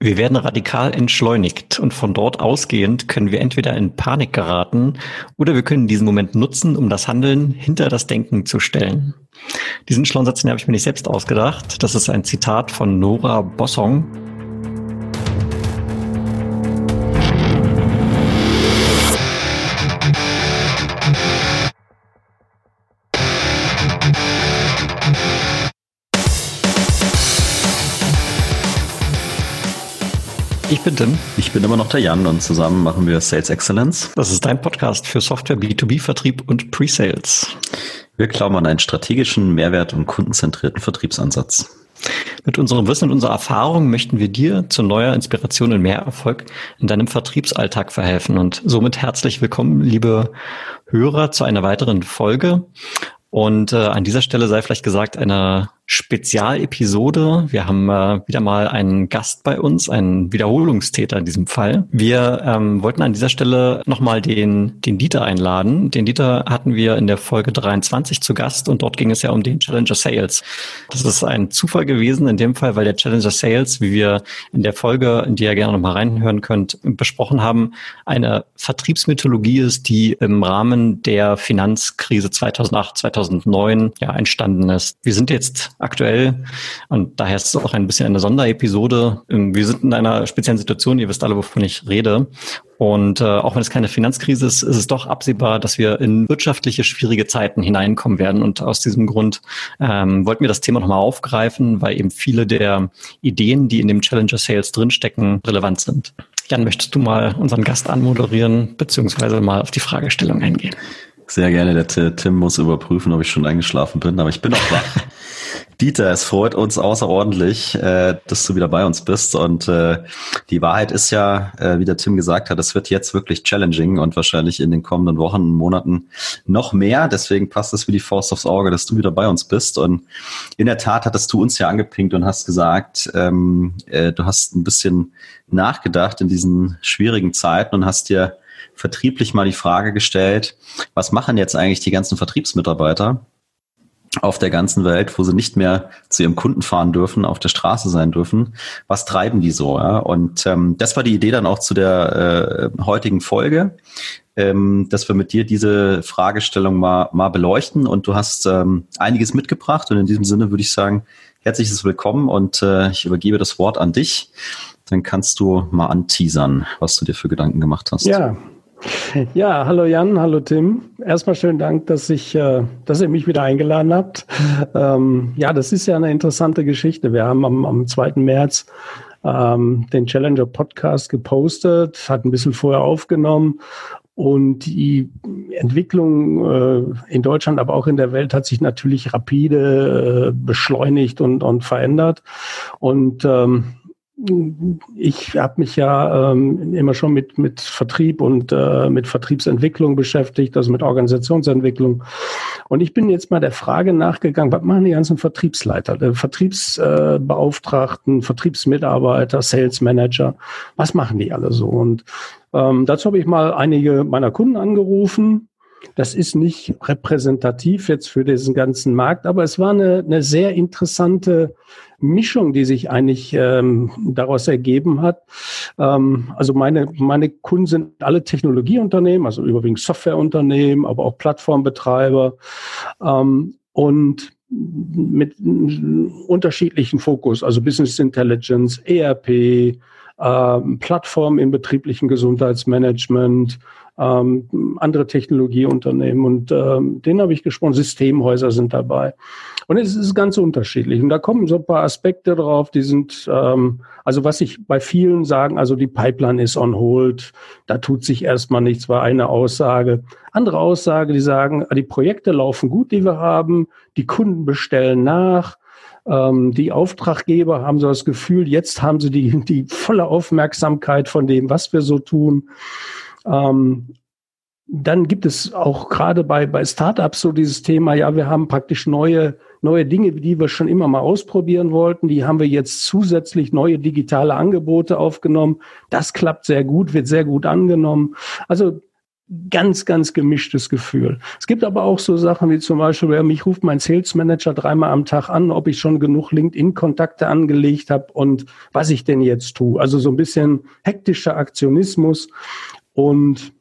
Wir werden radikal entschleunigt und von dort ausgehend können wir entweder in Panik geraten oder wir können diesen Moment nutzen, um das Handeln hinter das Denken zu stellen. Diesen schlauen habe ich mir nicht selbst ausgedacht. Das ist ein Zitat von Nora Bossong, bin Tim. Ich bin immer noch der Jan und zusammen machen wir Sales Excellence. Das ist dein Podcast für Software, B2B-Vertrieb und Pre-Sales. Wir glauben an einen strategischen, mehrwert- und kundenzentrierten Vertriebsansatz. Mit unserem Wissen und unserer Erfahrung möchten wir dir zu neuer Inspiration und mehr Erfolg in deinem Vertriebsalltag verhelfen. Und somit herzlich willkommen, liebe Hörer, zu einer weiteren Folge. Und äh, an dieser Stelle sei vielleicht gesagt, eine Spezialepisode. Wir haben äh, wieder mal einen Gast bei uns, einen Wiederholungstäter in diesem Fall. Wir ähm, wollten an dieser Stelle nochmal den, den Dieter einladen. Den Dieter hatten wir in der Folge 23 zu Gast und dort ging es ja um den Challenger Sales. Das ist ein Zufall gewesen in dem Fall, weil der Challenger Sales, wie wir in der Folge, in die ihr gerne nochmal reinhören könnt, besprochen haben, eine Vertriebsmythologie ist, die im Rahmen der Finanzkrise 2008, 2009 ja entstanden ist. Wir sind jetzt aktuell. Und daher ist es auch ein bisschen eine Sonderepisode. Ähm, wir sind in einer speziellen Situation, ihr wisst alle, wovon ich rede. Und äh, auch wenn es keine Finanzkrise ist, ist es doch absehbar, dass wir in wirtschaftliche schwierige Zeiten hineinkommen werden. Und aus diesem Grund ähm, wollten wir das Thema nochmal aufgreifen, weil eben viele der Ideen, die in dem Challenger Sales drinstecken, relevant sind. Jan, möchtest du mal unseren Gast anmoderieren, beziehungsweise mal auf die Fragestellung eingehen? Sehr gerne. Der Tim muss überprüfen, ob ich schon eingeschlafen bin, aber ich bin auch wach. Dieter, es freut uns außerordentlich, äh, dass du wieder bei uns bist. Und äh, die Wahrheit ist ja, äh, wie der Tim gesagt hat, es wird jetzt wirklich challenging und wahrscheinlich in den kommenden Wochen und Monaten noch mehr. Deswegen passt es wie die Faust aufs Auge, dass du wieder bei uns bist. Und in der Tat hattest du uns ja angepinkt und hast gesagt, ähm, äh, du hast ein bisschen nachgedacht in diesen schwierigen Zeiten und hast dir vertrieblich mal die Frage gestellt, was machen jetzt eigentlich die ganzen Vertriebsmitarbeiter? auf der ganzen Welt, wo sie nicht mehr zu ihrem Kunden fahren dürfen, auf der Straße sein dürfen. Was treiben die so? Ja? Und ähm, das war die Idee dann auch zu der äh, heutigen Folge, ähm, dass wir mit dir diese Fragestellung mal, mal beleuchten. Und du hast ähm, einiges mitgebracht. Und in diesem Sinne würde ich sagen, herzliches Willkommen und äh, ich übergebe das Wort an dich. Dann kannst du mal anteasern, was du dir für Gedanken gemacht hast. Ja, ja, hallo Jan, hallo Tim. Erstmal schönen Dank, dass ich, äh, dass ihr mich wieder eingeladen habt. Ähm, ja, das ist ja eine interessante Geschichte. Wir haben am, am 2. März ähm, den Challenger Podcast gepostet, hat ein bisschen vorher aufgenommen und die Entwicklung äh, in Deutschland, aber auch in der Welt hat sich natürlich rapide äh, beschleunigt und, und verändert. Und ähm, ich habe mich ja ähm, immer schon mit, mit Vertrieb und äh, mit Vertriebsentwicklung beschäftigt, also mit Organisationsentwicklung. Und ich bin jetzt mal der Frage nachgegangen, was machen die ganzen Vertriebsleiter, der Vertriebsbeauftragten, Vertriebsmitarbeiter, Sales Manager, was machen die alle so? Und ähm, dazu habe ich mal einige meiner Kunden angerufen das ist nicht repräsentativ jetzt für diesen ganzen Markt, aber es war eine, eine sehr interessante Mischung, die sich eigentlich ähm, daraus ergeben hat. Ähm, also meine, meine Kunden sind alle Technologieunternehmen, also überwiegend Softwareunternehmen, aber auch Plattformbetreiber. Ähm, und mit unterschiedlichen Fokus, also Business Intelligence, ERP, ähm, Plattform im betrieblichen Gesundheitsmanagement, ähm, andere Technologieunternehmen und ähm, denen habe ich gesprochen, Systemhäuser sind dabei. Und es ist ganz unterschiedlich. Und da kommen so ein paar Aspekte drauf, die sind, ähm, also was ich bei vielen sagen, also die Pipeline ist on hold, da tut sich erstmal nichts, war eine Aussage. Andere Aussage, die sagen, die Projekte laufen gut, die wir haben, die Kunden bestellen nach, ähm, die Auftraggeber haben so das Gefühl, jetzt haben sie die, die volle Aufmerksamkeit von dem, was wir so tun. Ähm, dann gibt es auch gerade bei, bei Startups so dieses Thema, ja, wir haben praktisch neue, neue Dinge, die wir schon immer mal ausprobieren wollten. Die haben wir jetzt zusätzlich neue digitale Angebote aufgenommen. Das klappt sehr gut, wird sehr gut angenommen. Also ganz, ganz gemischtes Gefühl. Es gibt aber auch so Sachen wie zum Beispiel, mich ruft mein Sales Manager dreimal am Tag an, ob ich schon genug LinkedIn-Kontakte angelegt habe und was ich denn jetzt tue. Also so ein bisschen hektischer Aktionismus und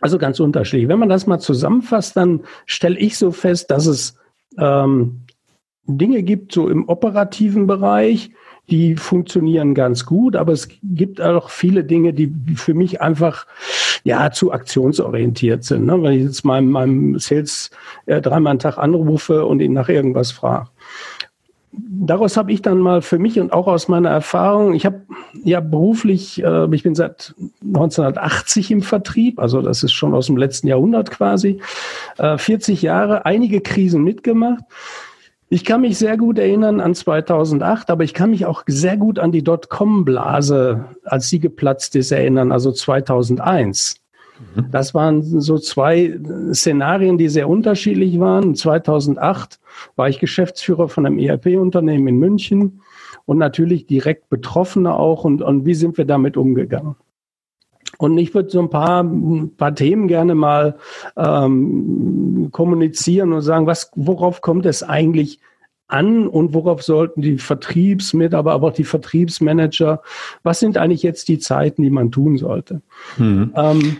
also ganz unterschiedlich. Wenn man das mal zusammenfasst, dann stelle ich so fest, dass es ähm, Dinge gibt, so im operativen Bereich, die funktionieren ganz gut, aber es gibt auch viele Dinge, die für mich einfach ja zu aktionsorientiert sind. Ne? Wenn ich jetzt meinem, meinem Sales äh, dreimal am Tag anrufe und ihn nach irgendwas frage. Daraus habe ich dann mal für mich und auch aus meiner Erfahrung, ich habe ja beruflich, äh, ich bin seit 1980 im Vertrieb, also das ist schon aus dem letzten Jahrhundert quasi, äh, 40 Jahre, einige Krisen mitgemacht. Ich kann mich sehr gut erinnern an 2008, aber ich kann mich auch sehr gut an die Dotcom-Blase, als sie geplatzt ist, erinnern, also 2001. Mhm. Das waren so zwei Szenarien, die sehr unterschiedlich waren. 2008 war ich Geschäftsführer von einem ERP-Unternehmen in München und natürlich direkt Betroffene auch. Und, und wie sind wir damit umgegangen? Und ich würde so ein paar, ein paar Themen gerne mal ähm, kommunizieren und sagen, was, worauf kommt es eigentlich an und worauf sollten die Vertriebsmitarbeiter, aber auch die Vertriebsmanager, was sind eigentlich jetzt die Zeiten, die man tun sollte? Mhm. Ähm,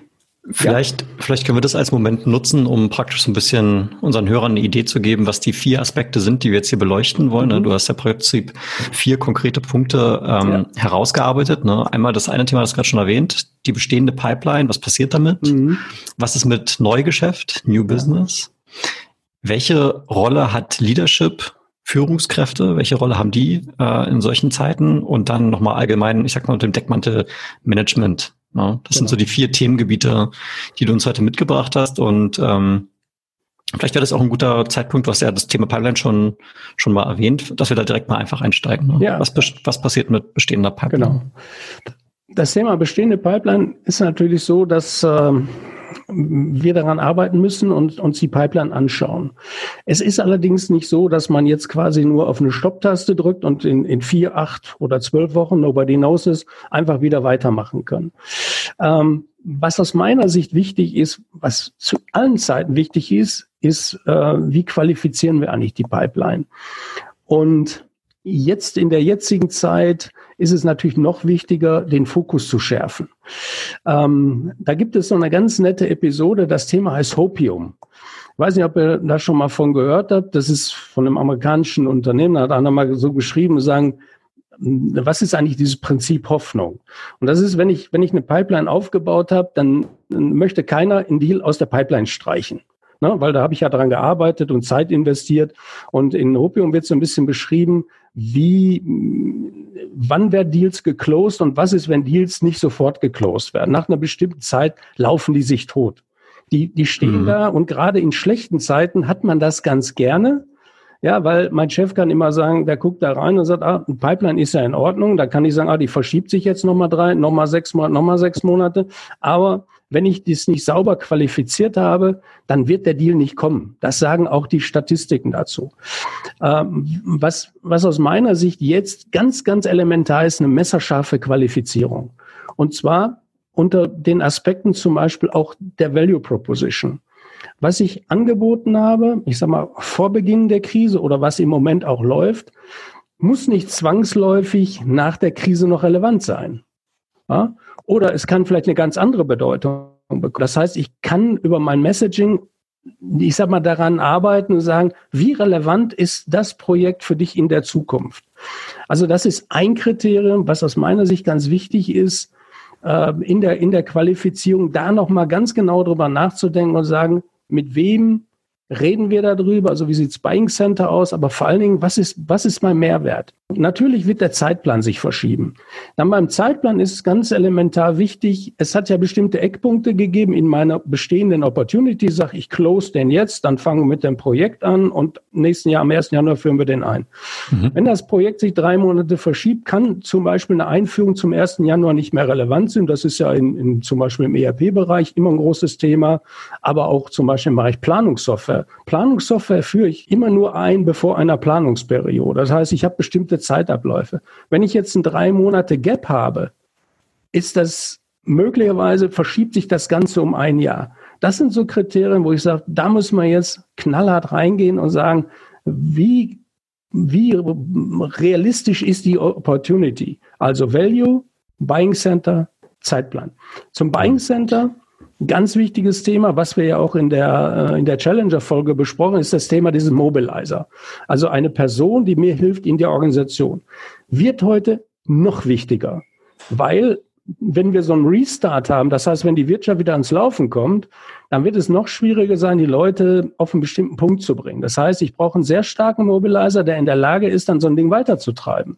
Vielleicht, ja. vielleicht können wir das als Moment nutzen, um praktisch so ein bisschen unseren Hörern eine Idee zu geben, was die vier Aspekte sind, die wir jetzt hier beleuchten wollen. Mhm. Du hast ja im Prinzip vier konkrete Punkte ähm, ja. herausgearbeitet. Ne? Einmal das eine Thema, das gerade schon erwähnt, die bestehende Pipeline, was passiert damit? Mhm. Was ist mit Neugeschäft, New Business? Welche Rolle hat Leadership Führungskräfte, welche Rolle haben die äh, in solchen Zeiten? Und dann nochmal allgemein, ich sag mal, unter dem Deckmantel Management. Ja, das genau. sind so die vier Themengebiete, die du uns heute mitgebracht hast. Und ähm, vielleicht wäre das auch ein guter Zeitpunkt, hast ja das Thema Pipeline schon, schon mal erwähnt, dass wir da direkt mal einfach einsteigen. Ne? Ja. Was, was passiert mit bestehender Pipeline? Genau. Das Thema bestehende Pipeline ist natürlich so, dass ähm, wir daran arbeiten müssen und uns die Pipeline anschauen. Es ist allerdings nicht so, dass man jetzt quasi nur auf eine Stopptaste drückt und in, in vier, acht oder zwölf Wochen, nobody knows es, einfach wieder weitermachen kann. Ähm, was aus meiner Sicht wichtig ist, was zu allen Zeiten wichtig ist, ist, äh, wie qualifizieren wir eigentlich die Pipeline? Und jetzt in der jetzigen Zeit ist es natürlich noch wichtiger, den Fokus zu schärfen. Ähm, da gibt es so eine ganz nette Episode, das Thema heißt Hopium. Ich weiß nicht, ob ihr da schon mal von gehört habt. Das ist von einem amerikanischen Unternehmen, da hat einer mal so geschrieben, sagen, was ist eigentlich dieses Prinzip Hoffnung? Und das ist, wenn ich, wenn ich eine Pipeline aufgebaut habe, dann, möchte keiner einen Deal aus der Pipeline streichen. Ne? Weil da habe ich ja daran gearbeitet und Zeit investiert. Und in Hopium wird so ein bisschen beschrieben, wie, wann werden Deals geclosed und was ist, wenn Deals nicht sofort geclosed werden. Nach einer bestimmten Zeit laufen die sich tot. Die, die stehen mhm. da und gerade in schlechten Zeiten hat man das ganz gerne. Ja, weil mein Chef kann immer sagen, der guckt da rein und sagt, ah, ein Pipeline ist ja in Ordnung. Da kann ich sagen, ah, die verschiebt sich jetzt nochmal drei, nochmal sechs Monate, nochmal sechs Monate. Aber wenn ich dies nicht sauber qualifiziert habe, dann wird der Deal nicht kommen. Das sagen auch die Statistiken dazu. Ähm, was, was aus meiner Sicht jetzt ganz, ganz elementar ist, eine messerscharfe Qualifizierung. Und zwar unter den Aspekten zum Beispiel auch der Value Proposition. Was ich angeboten habe, ich sag mal, vor Beginn der Krise oder was im Moment auch läuft, muss nicht zwangsläufig nach der Krise noch relevant sein. Ja? Oder es kann vielleicht eine ganz andere Bedeutung bekommen. Das heißt, ich kann über mein Messaging, ich sag mal, daran arbeiten und sagen, wie relevant ist das Projekt für dich in der Zukunft? Also das ist ein Kriterium, was aus meiner Sicht ganz wichtig ist, äh, in der, in der Qualifizierung, da nochmal ganz genau drüber nachzudenken und sagen, mit wem reden wir darüber, also wie sieht's Buying Center aus, aber vor allen Dingen, was ist, was ist mein Mehrwert? Natürlich wird der Zeitplan sich verschieben. Dann beim Zeitplan ist es ganz elementar wichtig, es hat ja bestimmte Eckpunkte gegeben in meiner bestehenden Opportunity, sag ich close den jetzt, dann fangen wir mit dem Projekt an und nächsten Jahr, am 1. Januar führen wir den ein. Mhm. Wenn das Projekt sich drei Monate verschiebt, kann zum Beispiel eine Einführung zum 1. Januar nicht mehr relevant sein. Das ist ja in, in zum Beispiel im ERP-Bereich immer ein großes Thema, aber auch zum Beispiel im Bereich Planungssoftware. Planungssoftware führe ich immer nur ein bevor einer Planungsperiode. Das heißt, ich habe bestimmte Zeitabläufe. Wenn ich jetzt ein drei Monate Gap habe, ist das möglicherweise verschiebt sich das Ganze um ein Jahr. Das sind so Kriterien, wo ich sage, da muss man jetzt knallhart reingehen und sagen, wie, wie realistisch ist die Opportunity? Also Value, Buying Center, Zeitplan. Zum Buying Center, ganz wichtiges Thema, was wir ja auch in der, äh, in der Challenger-Folge besprochen, ist das Thema dieses Mobilizer. Also eine Person, die mir hilft in der Organisation, wird heute noch wichtiger, weil wenn wir so einen Restart haben, das heißt, wenn die Wirtschaft wieder ans Laufen kommt, dann wird es noch schwieriger sein, die Leute auf einen bestimmten Punkt zu bringen. Das heißt, ich brauche einen sehr starken Mobilizer, der in der Lage ist, dann so ein Ding weiterzutreiben.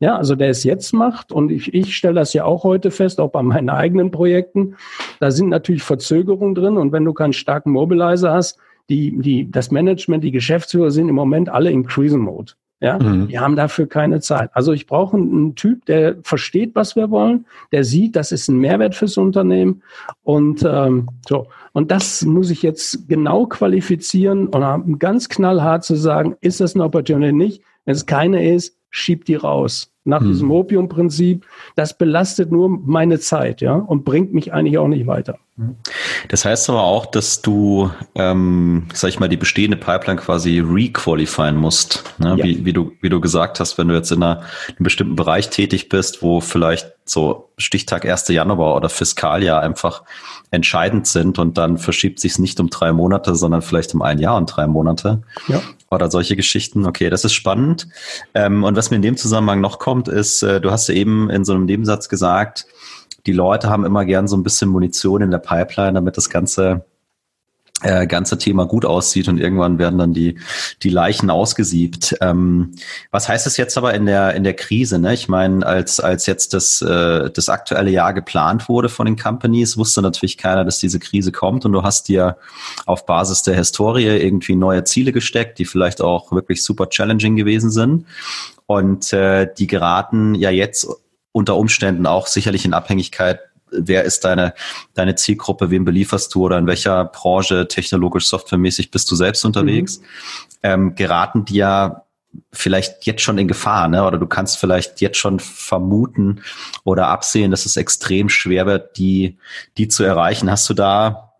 Ja, also der es jetzt macht und ich, ich stelle das ja auch heute fest, auch bei meinen eigenen Projekten. Da sind natürlich Verzögerungen drin und wenn du keinen starken Mobilizer hast, die, die, das Management, die Geschäftsführer sind im Moment alle im Krisenmode. Ja, mhm. die haben dafür keine Zeit. Also ich brauche einen Typ, der versteht, was wir wollen, der sieht, das ist ein Mehrwert fürs Unternehmen und ähm, so. Und das muss ich jetzt genau qualifizieren und ganz knallhart zu sagen, ist das eine Opportunity nicht? Wenn es keine ist, schiebt die raus. Nach hm. diesem Opium-Prinzip, das belastet nur meine Zeit, ja, und bringt mich eigentlich auch nicht weiter. Das heißt aber auch, dass du, ähm, sag ich mal, die bestehende Pipeline quasi requalifieren musst. Ne? Ja. Wie, wie, du, wie du gesagt hast, wenn du jetzt in, einer, in einem bestimmten Bereich tätig bist, wo vielleicht so Stichtag 1. Januar oder Fiskaljahr einfach entscheidend sind und dann verschiebt sich es nicht um drei Monate, sondern vielleicht um ein Jahr und drei Monate. Ja. Oder solche Geschichten. Okay, das ist spannend. Ähm, und was mir in dem Zusammenhang noch kommt, ist, äh, du hast ja eben in so einem Nebensatz gesagt, die Leute haben immer gern so ein bisschen Munition in der Pipeline, damit das Ganze äh, ganze Thema gut aussieht und irgendwann werden dann die, die Leichen ausgesiebt. Ähm, was heißt das jetzt aber in der, in der Krise? Ne? Ich meine, als, als jetzt das, äh, das aktuelle Jahr geplant wurde von den Companies, wusste natürlich keiner, dass diese Krise kommt und du hast dir auf Basis der Historie irgendwie neue Ziele gesteckt, die vielleicht auch wirklich super challenging gewesen sind. Und äh, die geraten ja jetzt unter Umständen auch sicherlich in Abhängigkeit wer ist deine, deine Zielgruppe, wem belieferst du oder in welcher Branche technologisch, softwaremäßig bist du selbst unterwegs, mhm. ähm, geraten die ja vielleicht jetzt schon in Gefahr, ne? Oder du kannst vielleicht jetzt schon vermuten oder absehen, dass es extrem schwer wird, die, die zu erreichen. Hast du da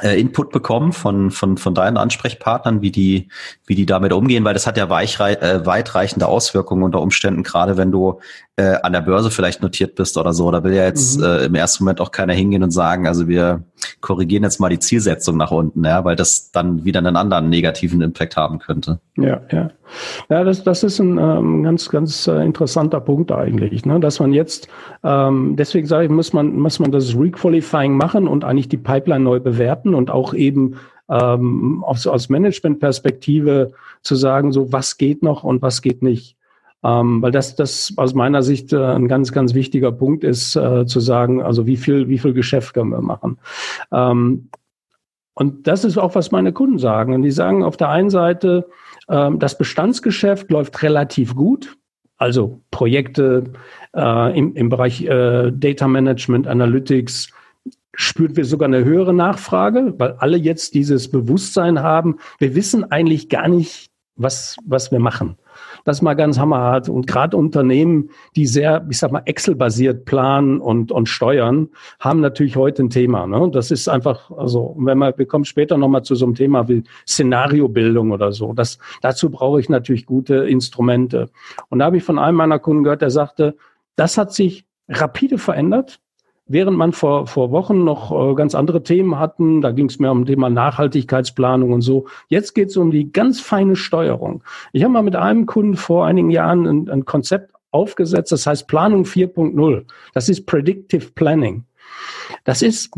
äh, Input bekommen von, von, von deinen Ansprechpartnern, wie die, wie die damit umgehen, weil das hat ja weichrei äh, weitreichende Auswirkungen unter Umständen, gerade wenn du äh, an der Börse vielleicht notiert bist oder so. Da will ja jetzt mhm. äh, im ersten Moment auch keiner hingehen und sagen, also wir korrigieren jetzt mal die Zielsetzung nach unten, ja, weil das dann wieder einen anderen negativen Impact haben könnte. Ja, ja. Ja, das, das ist ein ähm, ganz, ganz äh, interessanter Punkt eigentlich, ne? dass man jetzt, ähm, deswegen sage ich, muss man, muss man das Requalifying machen und eigentlich die Pipeline neu bewerten und auch eben ähm, aus, aus Management-Perspektive zu sagen, so was geht noch und was geht nicht. Ähm, weil das, das aus meiner Sicht äh, ein ganz, ganz wichtiger Punkt ist, äh, zu sagen, also wie viel, wie viel Geschäft können wir machen. Ähm, und das ist auch, was meine Kunden sagen. Und die sagen auf der einen Seite, ähm, das Bestandsgeschäft läuft relativ gut. Also Projekte äh, im, im Bereich äh, Data Management, Analytics, spürt wir sogar eine höhere Nachfrage, weil alle jetzt dieses Bewusstsein haben, wir wissen eigentlich gar nicht, was, was wir machen. Das ist mal ganz hammerhart. Und gerade Unternehmen, die sehr, ich sag mal, Excel-basiert planen und, und steuern, haben natürlich heute ein Thema. Ne? Das ist einfach, also, wenn man, wir kommen später nochmal zu so einem Thema wie Szenariobildung oder so. Das, dazu brauche ich natürlich gute Instrumente. Und da habe ich von einem meiner Kunden gehört, der sagte, das hat sich rapide verändert während man vor, vor Wochen noch äh, ganz andere Themen hatten, da ging es mehr um Thema Nachhaltigkeitsplanung und so. Jetzt geht es um die ganz feine Steuerung. Ich habe mal mit einem Kunden vor einigen Jahren ein, ein Konzept aufgesetzt, das heißt Planung 4.0. Das ist Predictive Planning. Das ist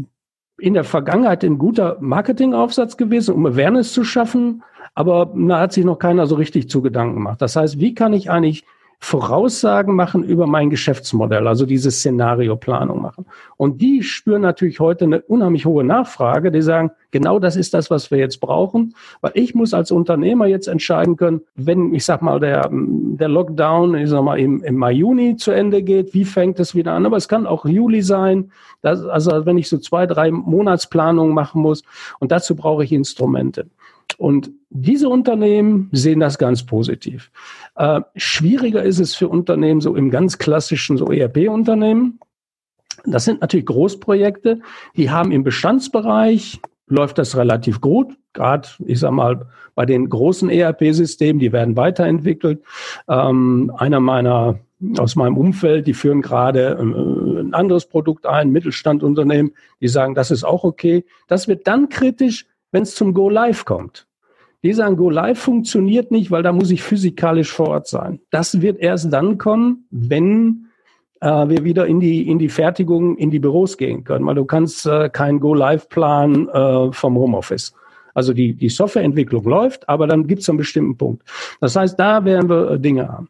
in der Vergangenheit ein guter Marketingaufsatz gewesen, um Awareness zu schaffen, aber da hat sich noch keiner so richtig zu Gedanken gemacht. Das heißt, wie kann ich eigentlich Voraussagen machen über mein Geschäftsmodell, also diese Szenarioplanung machen. Und die spüren natürlich heute eine unheimlich hohe Nachfrage. Die sagen, genau das ist das, was wir jetzt brauchen, weil ich muss als Unternehmer jetzt entscheiden können, wenn, ich sag mal, der, der Lockdown, ich sag mal, im, im Mai, Juni zu Ende geht, wie fängt es wieder an? Aber es kann auch Juli sein, das, also wenn ich so zwei, drei Monatsplanungen machen muss. Und dazu brauche ich Instrumente. Und diese Unternehmen sehen das ganz positiv. Äh, schwieriger ist es für Unternehmen so im ganz klassischen so ERP-Unternehmen. Das sind natürlich Großprojekte, die haben im Bestandsbereich läuft das relativ gut. Gerade, ich sag mal, bei den großen ERP-Systemen, die werden weiterentwickelt. Ähm, einer meiner aus meinem Umfeld, die führen gerade äh, ein anderes Produkt ein, Mittelstandunternehmen, die sagen, das ist auch okay. Das wird dann kritisch, wenn es zum Go Live kommt. Die sagen, Go Live funktioniert nicht, weil da muss ich physikalisch vor Ort sein. Das wird erst dann kommen, wenn äh, wir wieder in die, in die Fertigung, in die Büros gehen können, weil du kannst äh, keinen Go-Live-Plan äh, vom Homeoffice. Also die, die Softwareentwicklung läuft, aber dann gibt es einen bestimmten Punkt. Das heißt, da werden wir äh, Dinge haben.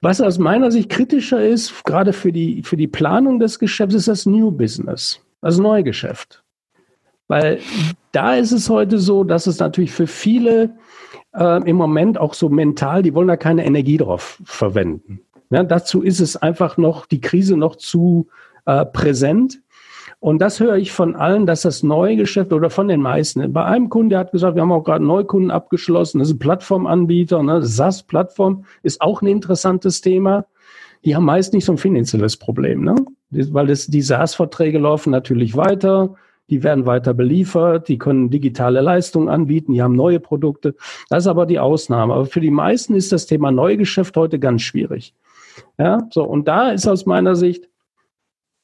Was aus meiner Sicht kritischer ist, gerade für die, für die Planung des Geschäfts, ist das New Business, das Neugeschäft. Weil da ist es heute so, dass es natürlich für viele äh, im Moment auch so mental, die wollen da keine Energie drauf verwenden. Ja, dazu ist es einfach noch die Krise noch zu äh, präsent. Und das höre ich von allen, dass das neue Geschäft oder von den meisten. Bei einem Kunden, der hat gesagt, wir haben auch gerade Neukunden abgeschlossen, das ist ein Plattformanbieter, ne? SaaS-Plattform ist auch ein interessantes Thema. Die haben meist nicht so ein finanzielles Problem, ne? weil das, die SaaS-Verträge laufen natürlich weiter, die werden weiter beliefert, die können digitale Leistungen anbieten, die haben neue Produkte. Das ist aber die Ausnahme. Aber für die meisten ist das Thema Neugeschäft heute ganz schwierig. Ja, so, und da ist aus meiner Sicht,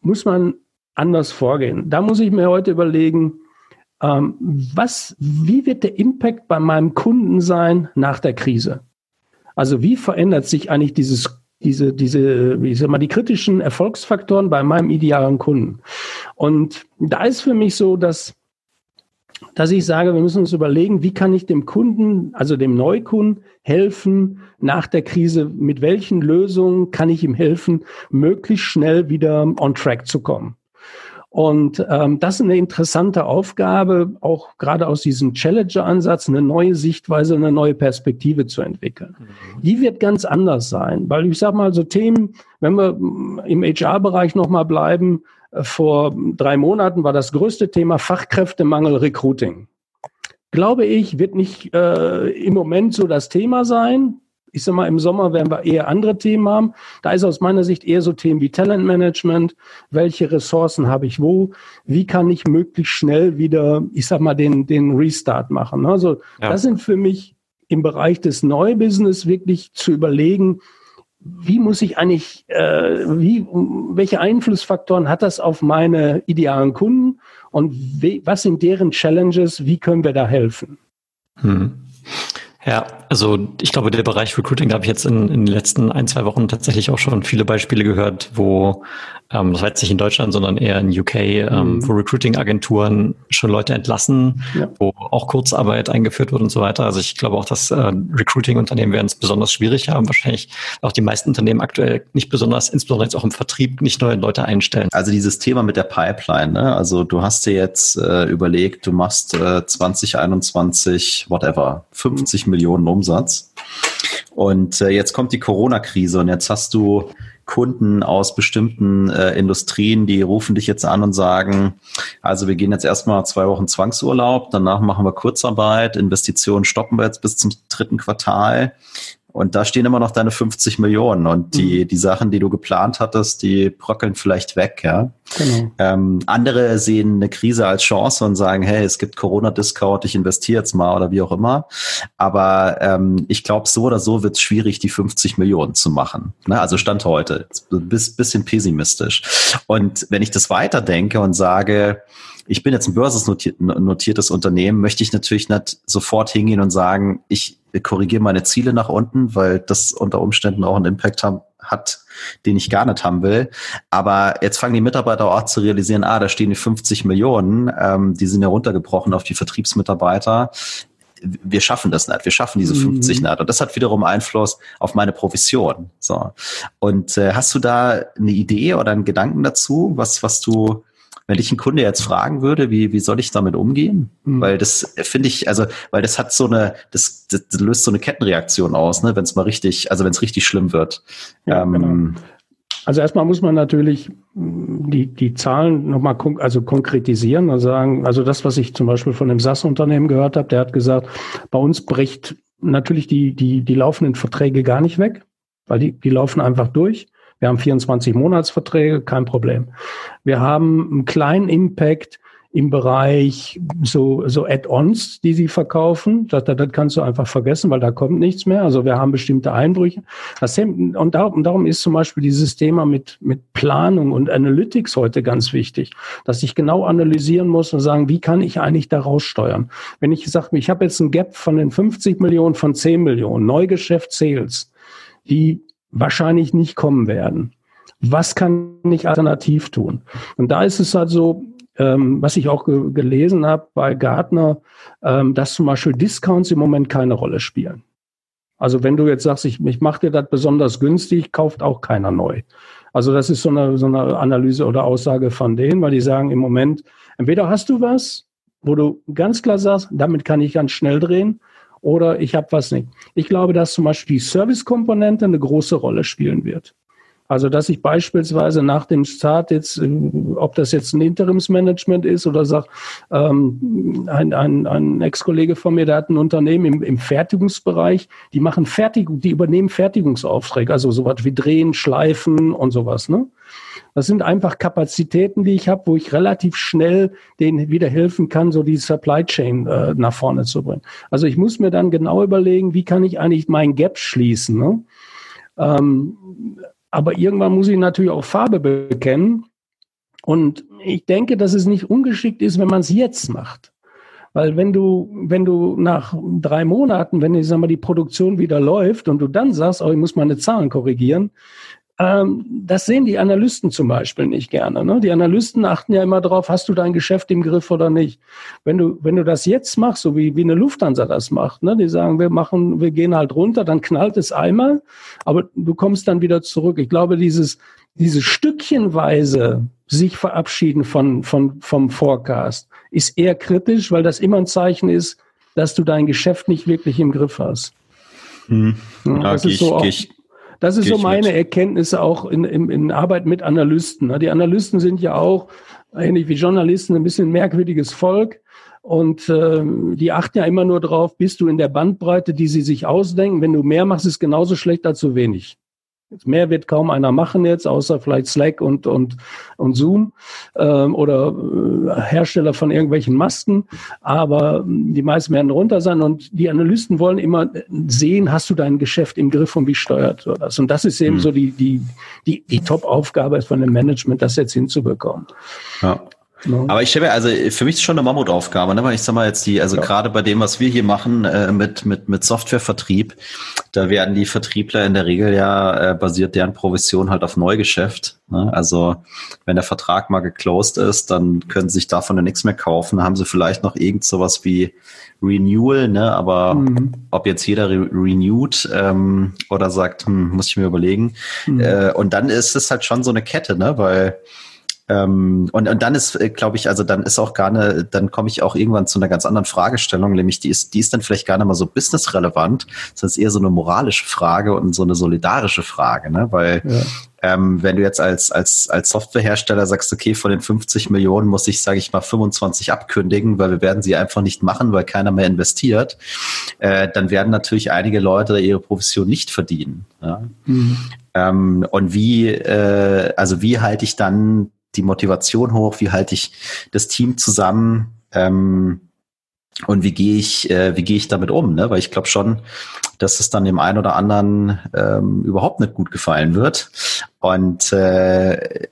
muss man anders vorgehen. Da muss ich mir heute überlegen, ähm, was, wie wird der Impact bei meinem Kunden sein nach der Krise? Also wie verändert sich eigentlich dieses diese, diese, wie sag mal, die kritischen Erfolgsfaktoren bei meinem idealen Kunden. Und da ist für mich so, dass dass ich sage, wir müssen uns überlegen, wie kann ich dem Kunden, also dem Neukunden helfen nach der Krise, mit welchen Lösungen kann ich ihm helfen, möglichst schnell wieder on track zu kommen. Und ähm, das ist eine interessante Aufgabe, auch gerade aus diesem Challenger-Ansatz, eine neue Sichtweise, eine neue Perspektive zu entwickeln. Mhm. Die wird ganz anders sein, weil ich sage mal so Themen, wenn wir im HR-Bereich nochmal bleiben, vor drei Monaten war das größte Thema Fachkräftemangel Recruiting. Glaube ich, wird nicht äh, im Moment so das Thema sein. Ich sag mal, im Sommer werden wir eher andere Themen haben. Da ist aus meiner Sicht eher so Themen wie Talentmanagement. Welche Ressourcen habe ich wo? Wie kann ich möglichst schnell wieder, ich sag mal, den, den Restart machen? Also, ja. das sind für mich im Bereich des Neubusiness wirklich zu überlegen, wie muss ich eigentlich, äh, wie, welche Einflussfaktoren hat das auf meine idealen Kunden und we, was sind deren Challenges, wie können wir da helfen? Hm. Ja, also ich glaube, der Bereich Recruiting, da habe ich jetzt in, in den letzten ein, zwei Wochen tatsächlich auch schon viele Beispiele gehört, wo, ähm, das war jetzt nicht in Deutschland, sondern eher in UK, ähm, mhm. wo Recruiting-Agenturen schon Leute entlassen, ja. wo auch Kurzarbeit eingeführt wird und so weiter. Also ich glaube auch, dass äh, Recruiting-Unternehmen werden es besonders schwierig haben. Wahrscheinlich auch die meisten Unternehmen aktuell nicht besonders, insbesondere jetzt auch im Vertrieb, nicht neue Leute einstellen. Also dieses Thema mit der Pipeline, ne? also du hast dir jetzt äh, überlegt, du machst äh, 2021, whatever, 50 Millionen Umsatz. Und äh, jetzt kommt die Corona-Krise und jetzt hast du Kunden aus bestimmten äh, Industrien, die rufen dich jetzt an und sagen, also wir gehen jetzt erstmal zwei Wochen Zwangsurlaub, danach machen wir Kurzarbeit, Investitionen stoppen wir jetzt bis zum dritten Quartal. Und da stehen immer noch deine 50 Millionen und die, mhm. die Sachen, die du geplant hattest, die bröckeln vielleicht weg, ja. Genau. Ähm, andere sehen eine Krise als Chance und sagen, hey, es gibt Corona-Discount, ich investiere jetzt mal oder wie auch immer. Aber ähm, ich glaube, so oder so wird es schwierig, die 50 Millionen zu machen. Ne? Also Stand heute. Bis, bisschen pessimistisch. Und wenn ich das weiterdenke und sage, ich bin jetzt ein börsennotiertes Unternehmen, möchte ich natürlich nicht sofort hingehen und sagen, ich korrigiere meine Ziele nach unten, weil das unter Umständen auch einen Impact haben, hat, den ich gar nicht haben will. Aber jetzt fangen die Mitarbeiter auch zu realisieren, ah, da stehen die 50 Millionen, ähm, die sind ja runtergebrochen auf die Vertriebsmitarbeiter. Wir schaffen das nicht, wir schaffen diese 50 mhm. nicht. Und das hat wiederum Einfluss auf meine Provision. So. Und äh, hast du da eine Idee oder einen Gedanken dazu, was, was du wenn dich ein Kunde jetzt fragen würde, wie, wie soll ich damit umgehen? Mhm. Weil das finde ich, also, weil das hat so eine, das, das löst so eine Kettenreaktion aus, ne, wenn es mal richtig, also wenn es richtig schlimm wird. Ja, ähm, genau. Also erstmal muss man natürlich die, die Zahlen nochmal kon also konkretisieren und sagen, also das, was ich zum Beispiel von dem SAS-Unternehmen gehört habe, der hat gesagt, bei uns bricht natürlich die, die, die laufenden Verträge gar nicht weg, weil die, die laufen einfach durch. Wir haben 24 Monatsverträge, kein Problem. Wir haben einen kleinen Impact im Bereich so, so Add-ons, die sie verkaufen. Das, das, das kannst du einfach vergessen, weil da kommt nichts mehr. Also wir haben bestimmte Einbrüche. Das, und, darum, ist zum Beispiel dieses Thema mit, mit Planung und Analytics heute ganz wichtig, dass ich genau analysieren muss und sagen, wie kann ich eigentlich daraus steuern? Wenn ich sage, ich habe jetzt ein Gap von den 50 Millionen von 10 Millionen, Neugeschäft Sales, die wahrscheinlich nicht kommen werden. Was kann ich alternativ tun? Und da ist es halt so, ähm, was ich auch ge gelesen habe bei Gartner, ähm, dass zum Beispiel Discounts im Moment keine Rolle spielen. Also wenn du jetzt sagst, ich, ich mache dir das besonders günstig, kauft auch keiner neu. Also das ist so eine, so eine Analyse oder Aussage von denen, weil die sagen im Moment, entweder hast du was, wo du ganz klar sagst, damit kann ich ganz schnell drehen, oder ich habe was nicht. Ich glaube, dass zum Beispiel die Service-Komponente eine große Rolle spielen wird. Also, dass ich beispielsweise nach dem Start jetzt, äh, ob das jetzt ein Interimsmanagement ist oder sagt, ähm, ein, ein, ein Ex-Kollege von mir, der hat ein Unternehmen im, im Fertigungsbereich, die machen Fertigung, die übernehmen Fertigungsaufträge, also sowas wie Drehen, Schleifen und sowas, ne? Das sind einfach Kapazitäten, die ich habe, wo ich relativ schnell denen wieder helfen kann, so die Supply Chain äh, nach vorne zu bringen. Also ich muss mir dann genau überlegen, wie kann ich eigentlich meinen Gap schließen. Ne? Ähm, aber irgendwann muss ich natürlich auch Farbe bekennen. Und ich denke, dass es nicht ungeschickt ist, wenn man es jetzt macht. Weil wenn du, wenn du nach drei Monaten, wenn ich sag mal, die Produktion wieder läuft und du dann sagst, oh, ich muss meine Zahlen korrigieren, das sehen die Analysten zum Beispiel nicht gerne. Ne? Die Analysten achten ja immer darauf, hast du dein Geschäft im Griff oder nicht. Wenn du, wenn du das jetzt machst, so wie, wie eine Lufthansa das macht, ne? die sagen, wir machen, wir gehen halt runter, dann knallt es einmal, aber du kommst dann wieder zurück. Ich glaube, dieses, dieses Stückchenweise sich verabschieden von, von, vom Forecast ist eher kritisch, weil das immer ein Zeichen ist, dass du dein Geschäft nicht wirklich im Griff hast. Hm. Ja, das ist so auch, das ist so meine mit. Erkenntnisse auch in, in, in Arbeit mit Analysten. Ne? Die Analysten sind ja auch, ähnlich wie Journalisten, ein bisschen merkwürdiges Volk. Und äh, die achten ja immer nur drauf, bist du in der Bandbreite, die sie sich ausdenken. Wenn du mehr machst, ist genauso schlecht als zu wenig. Mehr wird kaum einer machen jetzt, außer vielleicht Slack und, und, und Zoom ähm, oder äh, Hersteller von irgendwelchen Masken. Aber ähm, die meisten werden runter sein und die Analysten wollen immer sehen, hast du dein Geschäft im Griff und wie steuert du das? Und das ist eben mhm. so die, die, die, die Top-Aufgabe von dem Management, das jetzt hinzubekommen. Ja. No. Aber ich stelle also für mich ist schon eine Mammutaufgabe, ne? weil ich sag mal jetzt die, also ja. gerade bei dem, was wir hier machen äh, mit mit mit Softwarevertrieb, da werden die Vertriebler in der Regel ja äh, basiert deren Provision halt auf Neugeschäft. Ne? Also wenn der Vertrag mal geclosed ist, dann können sie sich davon ja nichts mehr kaufen. Haben sie vielleicht noch irgend sowas wie Renewal, ne? Aber mhm. ob jetzt jeder re renewed ähm, oder sagt, hm, muss ich mir überlegen. Mhm. Äh, und dann ist es halt schon so eine Kette, ne? Weil ähm, und, und dann ist, äh, glaube ich, also dann ist auch gar nicht, dann komme ich auch irgendwann zu einer ganz anderen Fragestellung, nämlich die ist, die ist dann vielleicht gar nicht mal so businessrelevant, sondern ist eher so eine moralische Frage und so eine solidarische Frage, ne? Weil ja. ähm, wenn du jetzt als, als, als Softwarehersteller sagst, okay, von den 50 Millionen muss ich, sage ich mal, 25 abkündigen, weil wir werden sie einfach nicht machen, weil keiner mehr investiert, äh, dann werden natürlich einige Leute ihre Provision nicht verdienen. Ja? Mhm. Ähm, und wie, äh, also wie halte ich dann die Motivation hoch, wie halte ich das Team zusammen ähm, und wie gehe ich, äh, wie gehe ich damit um, ne? Weil ich glaube schon, dass es dann dem einen oder anderen ähm, überhaupt nicht gut gefallen wird. Und äh,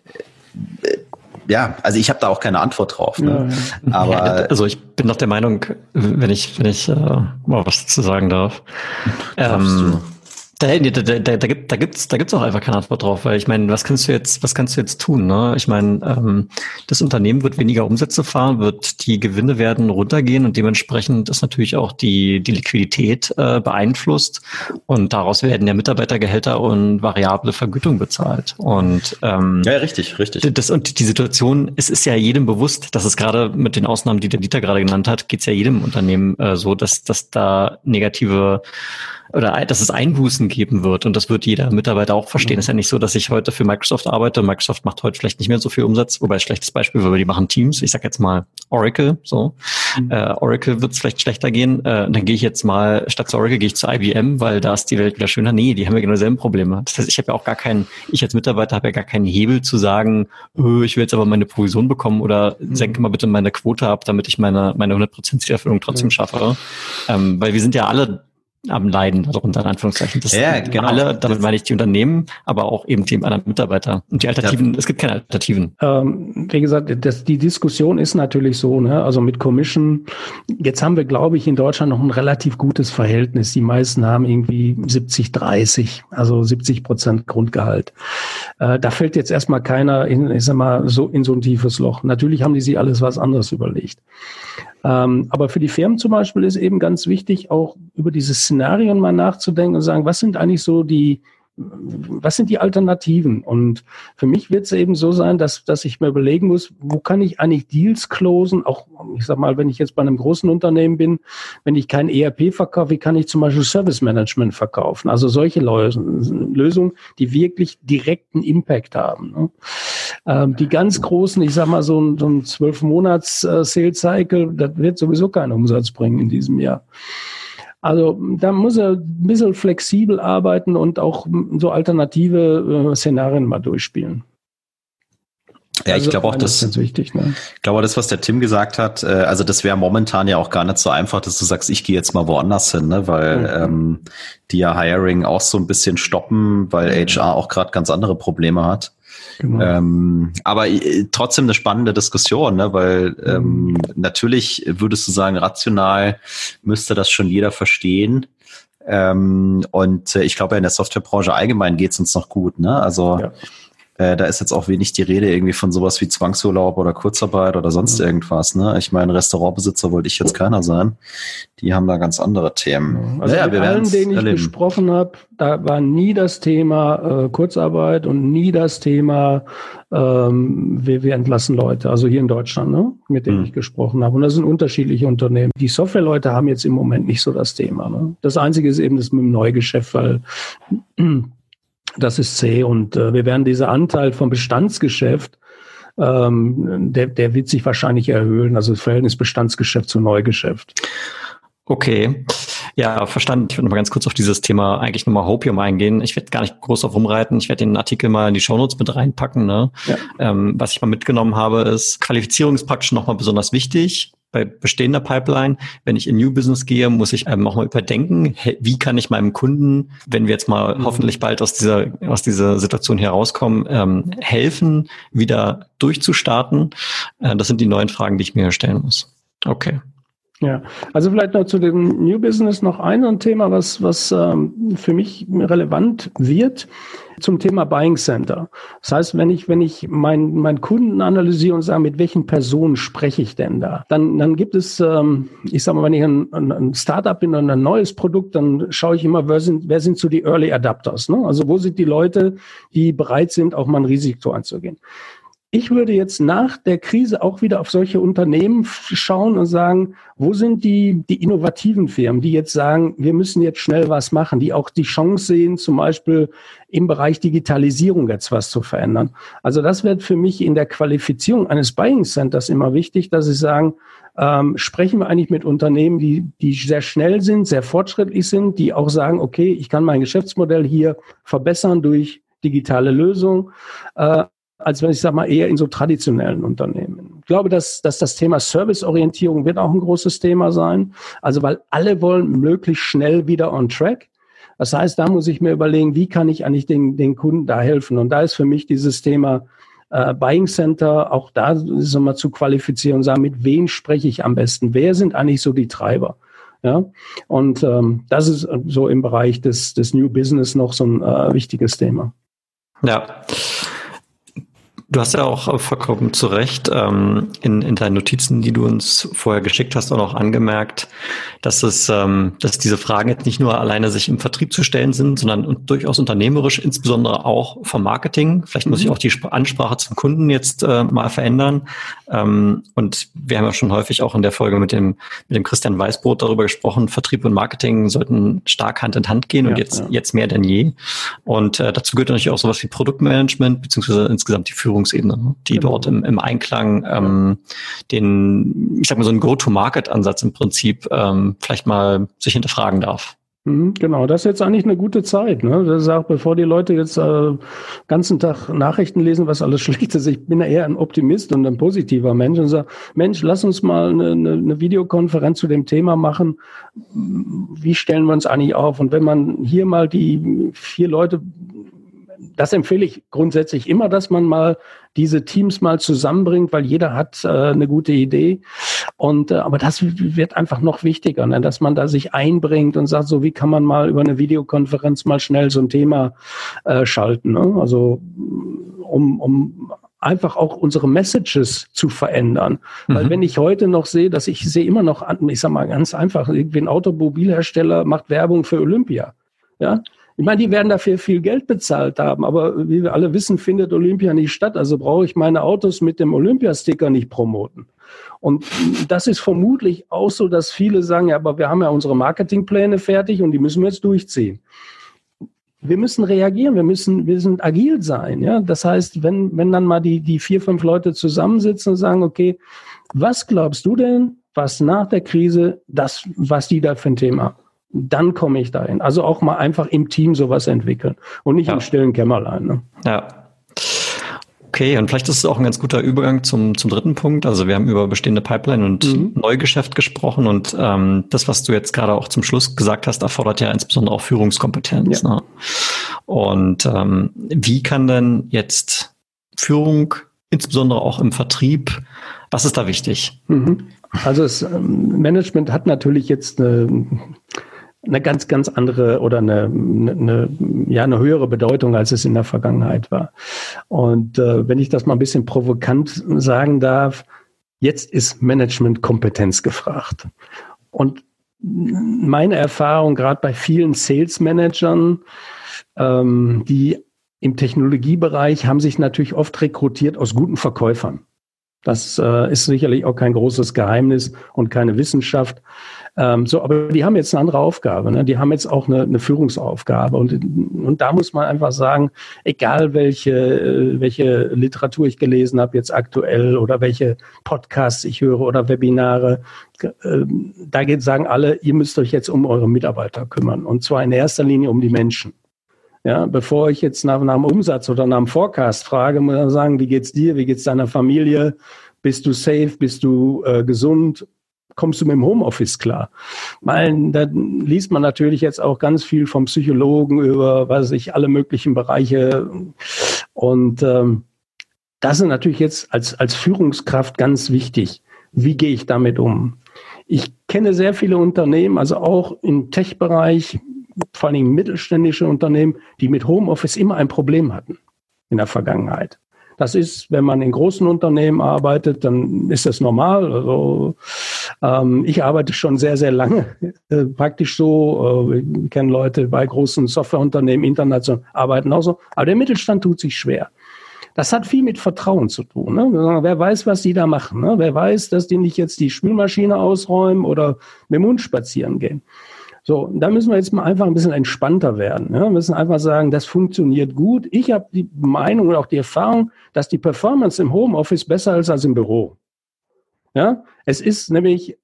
ja, also ich habe da auch keine Antwort drauf. Ne? Ja, ja. Aber ja, also ich bin noch der Meinung, wenn ich wenn ich äh, mal was zu sagen darf. Ähm, da, da, da, da, gibt, da gibt's, da gibt's auch einfach keine Antwort drauf, weil ich meine, was kannst du jetzt, was kannst du jetzt tun? Ne? Ich meine, ähm, das Unternehmen wird weniger Umsätze fahren, wird die Gewinne werden runtergehen und dementsprechend ist natürlich auch die die Liquidität äh, beeinflusst und daraus werden ja Mitarbeitergehälter und variable Vergütung bezahlt. Und ähm, ja, richtig, richtig. Das und die Situation, es ist ja jedem bewusst, dass es gerade mit den Ausnahmen, die der Dieter gerade genannt hat, geht's ja jedem Unternehmen äh, so, dass dass da negative oder dass es Einbußen Alternativen geben wird. Und das wird jeder Mitarbeiter auch verstehen. Mhm. Es ist ja nicht so, dass ich heute für Microsoft arbeite. Microsoft macht heute vielleicht nicht mehr so viel Umsatz, wobei schlechtes Beispiel, weil die machen Teams. Ich sage jetzt mal Oracle. So, mhm. äh, Oracle wird es vielleicht schlechter gehen. Äh, dann gehe ich jetzt mal statt zu Oracle gehe ich zu IBM, weil da ist die Welt wieder schöner. Nee, die haben ja genau dieselben Probleme. Das heißt, ich habe ja auch gar keinen, ich als Mitarbeiter habe ja gar keinen Hebel zu sagen, oh, ich will jetzt aber meine Provision bekommen oder mhm. senke mal bitte meine Quote ab, damit ich meine meine 100% Zielerfüllung trotzdem mhm. schaffe. Ähm, weil wir sind ja alle am Leiden darunter, in Anführungszeichen. Das ja, genau. alle, damit meine ich die Unternehmen, aber auch eben die anderen Mitarbeiter. Und die Alternativen, ja. es gibt keine Alternativen. Ähm, wie gesagt, das, die Diskussion ist natürlich so, ne? also mit Commission, jetzt haben wir, glaube ich, in Deutschland noch ein relativ gutes Verhältnis. Die meisten haben irgendwie 70, 30, also 70 Prozent Grundgehalt. Äh, da fällt jetzt erstmal keiner in, ich sag mal, so in so ein tiefes Loch. Natürlich haben die sich alles was anderes überlegt. Ähm, aber für die Firmen zum Beispiel ist eben ganz wichtig, auch über diese Szenarien mal nachzudenken und sagen, was sind eigentlich so die, was sind die Alternativen? Und für mich wird es eben so sein, dass, dass ich mir überlegen muss, wo kann ich eigentlich Deals closen? Auch, ich sag mal, wenn ich jetzt bei einem großen Unternehmen bin, wenn ich kein ERP verkaufe, wie kann ich zum Beispiel Service Management verkaufen? Also solche Lösungen, die wirklich direkten Impact haben. Ne? Ähm, die ganz großen, ich sag mal, so ein, so ein 12-Monats-Sales-Cycle, das wird sowieso keinen Umsatz bringen in diesem Jahr. Also da muss er ein bisschen flexibel arbeiten und auch so alternative äh, Szenarien mal durchspielen. Ja, ich also, glaube auch, das, das wichtig, ne? ich glaube, das, was der Tim gesagt hat, äh, also das wäre momentan ja auch gar nicht so einfach, dass du sagst, ich gehe jetzt mal woanders hin, ne? weil mhm. ähm, die ja Hiring auch so ein bisschen stoppen, weil HR auch gerade ganz andere Probleme hat. Genau. Ähm, aber äh, trotzdem eine spannende Diskussion, ne? weil ähm, mhm. natürlich würdest du sagen, rational müsste das schon jeder verstehen. Ähm, und äh, ich glaube, in der Softwarebranche allgemein geht's uns noch gut. Ne? Also ja. Äh, da ist jetzt auch wenig die Rede irgendwie von sowas wie Zwangsurlaub oder Kurzarbeit oder sonst mhm. irgendwas. Ne? Ich meine, Restaurantbesitzer wollte ich jetzt keiner sein. Die haben da ganz andere Themen. Also ja, wir allen, denen ich erleben. gesprochen habe, da war nie das Thema äh, Kurzarbeit und nie das Thema, ähm, wir, wir entlassen Leute. Also hier in Deutschland, ne? mit denen mhm. ich gesprochen habe. Und das sind unterschiedliche Unternehmen. Die Softwareleute haben jetzt im Moment nicht so das Thema. Ne? Das Einzige ist eben das mit dem Neugeschäft, weil das ist C. Und äh, wir werden dieser Anteil vom Bestandsgeschäft, ähm, der, der wird sich wahrscheinlich erhöhen, also das Verhältnis Bestandsgeschäft zu Neugeschäft. Okay. Ja, verstanden. Ich würde noch mal ganz kurz auf dieses Thema eigentlich nochmal Hopium eingehen. Ich werde gar nicht groß auf rumreiten. Ich werde den Artikel mal in die Shownotes mit reinpacken. Ne? Ja. Ähm, was ich mal mitgenommen habe, ist Qualifizierung ist praktisch nochmal besonders wichtig bei bestehender Pipeline. Wenn ich in New Business gehe, muss ich ähm, auch mal überdenken, wie kann ich meinem Kunden, wenn wir jetzt mal mhm. hoffentlich bald aus dieser, aus dieser Situation herauskommen, ähm, helfen, wieder durchzustarten. Äh, das sind die neuen Fragen, die ich mir stellen muss. Okay. Ja, also vielleicht noch zu dem New Business noch ein Thema, was, was ähm, für mich relevant wird zum Thema Buying Center. Das heißt, wenn ich, wenn ich meinen mein Kunden analysiere und sage, mit welchen Personen spreche ich denn da, dann, dann gibt es, ähm, ich sage mal, wenn ich ein, ein Startup bin und ein neues Produkt, dann schaue ich immer, wer sind, wer sind so die Early Adapters? Ne? Also wo sind die Leute, die bereit sind, auch mal ein Risiko einzugehen? Ich würde jetzt nach der Krise auch wieder auf solche Unternehmen schauen und sagen, wo sind die, die innovativen Firmen, die jetzt sagen, wir müssen jetzt schnell was machen, die auch die Chance sehen, zum Beispiel im Bereich Digitalisierung jetzt was zu verändern. Also das wird für mich in der Qualifizierung eines Buying Centers immer wichtig, dass sie sagen, ähm, sprechen wir eigentlich mit Unternehmen, die, die sehr schnell sind, sehr fortschrittlich sind, die auch sagen, okay, ich kann mein Geschäftsmodell hier verbessern durch digitale Lösungen. Äh, als wenn ich sage mal eher in so traditionellen Unternehmen. Ich glaube, dass, dass das Thema Serviceorientierung wird auch ein großes Thema sein. Also weil alle wollen möglichst schnell wieder on track. Das heißt, da muss ich mir überlegen, wie kann ich eigentlich den, den Kunden da helfen? Und da ist für mich dieses Thema äh, Buying Center, auch da ist mal zu qualifizieren und sagen, mit wem spreche ich am besten? Wer sind eigentlich so die Treiber? Ja, und ähm, das ist so im Bereich des, des New Business noch so ein äh, wichtiges Thema. Ja, Du hast ja auch vollkommen zu Recht ähm, in, in deinen Notizen, die du uns vorher geschickt hast, auch noch angemerkt, dass es, ähm, dass diese Fragen jetzt nicht nur alleine sich im Vertrieb zu stellen sind, sondern durchaus unternehmerisch, insbesondere auch vom Marketing. Vielleicht muss ich mhm. auch die Ansprache zum Kunden jetzt äh, mal verändern. Ähm, und wir haben ja schon häufig auch in der Folge mit dem mit dem Christian Weißbrot darüber gesprochen. Vertrieb und Marketing sollten stark Hand in Hand gehen ja, und jetzt ja. jetzt mehr denn je. Und äh, dazu gehört natürlich auch sowas wie Produktmanagement beziehungsweise insgesamt die Führungsebene, ne, die genau. dort im, im Einklang ähm, den, ich sag mal so einen Go-to-Market-Ansatz im Prinzip ähm, vielleicht mal sich hinterfragen darf. Mhm, genau, das ist jetzt eigentlich eine gute Zeit. Ne? Das ist auch, bevor die Leute jetzt äh, ganzen Tag Nachrichten lesen, was alles schlecht ist. Ich bin ja eher ein Optimist und ein positiver Mensch und sage, Mensch, lass uns mal eine, eine, eine Videokonferenz zu dem Thema machen. Wie stellen wir uns eigentlich auf? Und wenn man hier mal die vier Leute das empfehle ich grundsätzlich immer, dass man mal diese Teams mal zusammenbringt, weil jeder hat äh, eine gute Idee. Und äh, aber das wird einfach noch wichtiger, ne? dass man da sich einbringt und sagt, so wie kann man mal über eine Videokonferenz mal schnell so ein Thema äh, schalten. Ne? Also um, um einfach auch unsere Messages zu verändern. Mhm. Weil wenn ich heute noch sehe, dass ich sehe immer noch, ich sag mal ganz einfach, irgendwie ein Automobilhersteller macht Werbung für Olympia. Ja, ich meine, die werden dafür viel Geld bezahlt haben, aber wie wir alle wissen, findet Olympia nicht statt. Also brauche ich meine Autos mit dem Olympiasticker nicht promoten. Und das ist vermutlich auch so, dass viele sagen, ja, aber wir haben ja unsere Marketingpläne fertig und die müssen wir jetzt durchziehen. Wir müssen reagieren, wir müssen, wir sind agil sein. Ja? Das heißt, wenn, wenn dann mal die, die vier, fünf Leute zusammensitzen und sagen, okay, was glaubst du denn, was nach der Krise das, was die da für ein Thema haben? Dann komme ich dahin. Also auch mal einfach im Team sowas entwickeln und nicht ja. im stillen Kämmerlein. Ne? Ja. Okay, und vielleicht ist es auch ein ganz guter Übergang zum, zum dritten Punkt. Also wir haben über bestehende Pipeline und mhm. Neugeschäft gesprochen und ähm, das, was du jetzt gerade auch zum Schluss gesagt hast, erfordert ja insbesondere auch Führungskompetenz. Ja. Ne? Und ähm, wie kann denn jetzt Führung, insbesondere auch im Vertrieb, was ist da wichtig? Mhm. Also das ähm, Management hat natürlich jetzt eine eine ganz, ganz andere oder eine, eine, ja, eine höhere Bedeutung, als es in der Vergangenheit war. Und äh, wenn ich das mal ein bisschen provokant sagen darf, jetzt ist Managementkompetenz gefragt. Und meine Erfahrung, gerade bei vielen Sales-Managern, ähm, die im Technologiebereich haben sich natürlich oft rekrutiert aus guten Verkäufern. Das äh, ist sicherlich auch kein großes Geheimnis und keine Wissenschaft. Ähm, so, aber die haben jetzt eine andere Aufgabe. Ne? Die haben jetzt auch eine, eine Führungsaufgabe. Und, und da muss man einfach sagen, egal welche, äh, welche Literatur ich gelesen habe jetzt aktuell oder welche Podcasts ich höre oder Webinare, äh, da geht, sagen alle, ihr müsst euch jetzt um eure Mitarbeiter kümmern. Und zwar in erster Linie um die Menschen. Ja, bevor ich jetzt nach, nach dem Umsatz oder nach dem Forecast frage, muss ich sagen, wie geht's dir, wie geht's deiner Familie? Bist du safe? Bist du äh, gesund? Kommst du mit dem Homeoffice klar? Weil da liest man natürlich jetzt auch ganz viel vom Psychologen über, was ich, alle möglichen Bereiche. Und ähm, das ist natürlich jetzt als, als Führungskraft ganz wichtig. Wie gehe ich damit um? Ich kenne sehr viele Unternehmen, also auch im Tech-Bereich, vor allem mittelständische Unternehmen, die mit Homeoffice immer ein Problem hatten in der Vergangenheit. Das ist, wenn man in großen Unternehmen arbeitet, dann ist das normal. Also ähm, ich arbeite schon sehr, sehr lange, äh, praktisch so. Äh, wir kennen Leute bei großen Softwareunternehmen, international arbeiten auch so. Aber der Mittelstand tut sich schwer. Das hat viel mit Vertrauen zu tun. Ne? Wer weiß, was die da machen? Ne? Wer weiß, dass die nicht jetzt die Spülmaschine ausräumen oder mit dem Hund spazieren gehen? So, da müssen wir jetzt mal einfach ein bisschen entspannter werden. Ja? Wir müssen einfach sagen, das funktioniert gut. Ich habe die Meinung und auch die Erfahrung, dass die Performance im Homeoffice besser ist als im Büro. Ja, es ist nämlich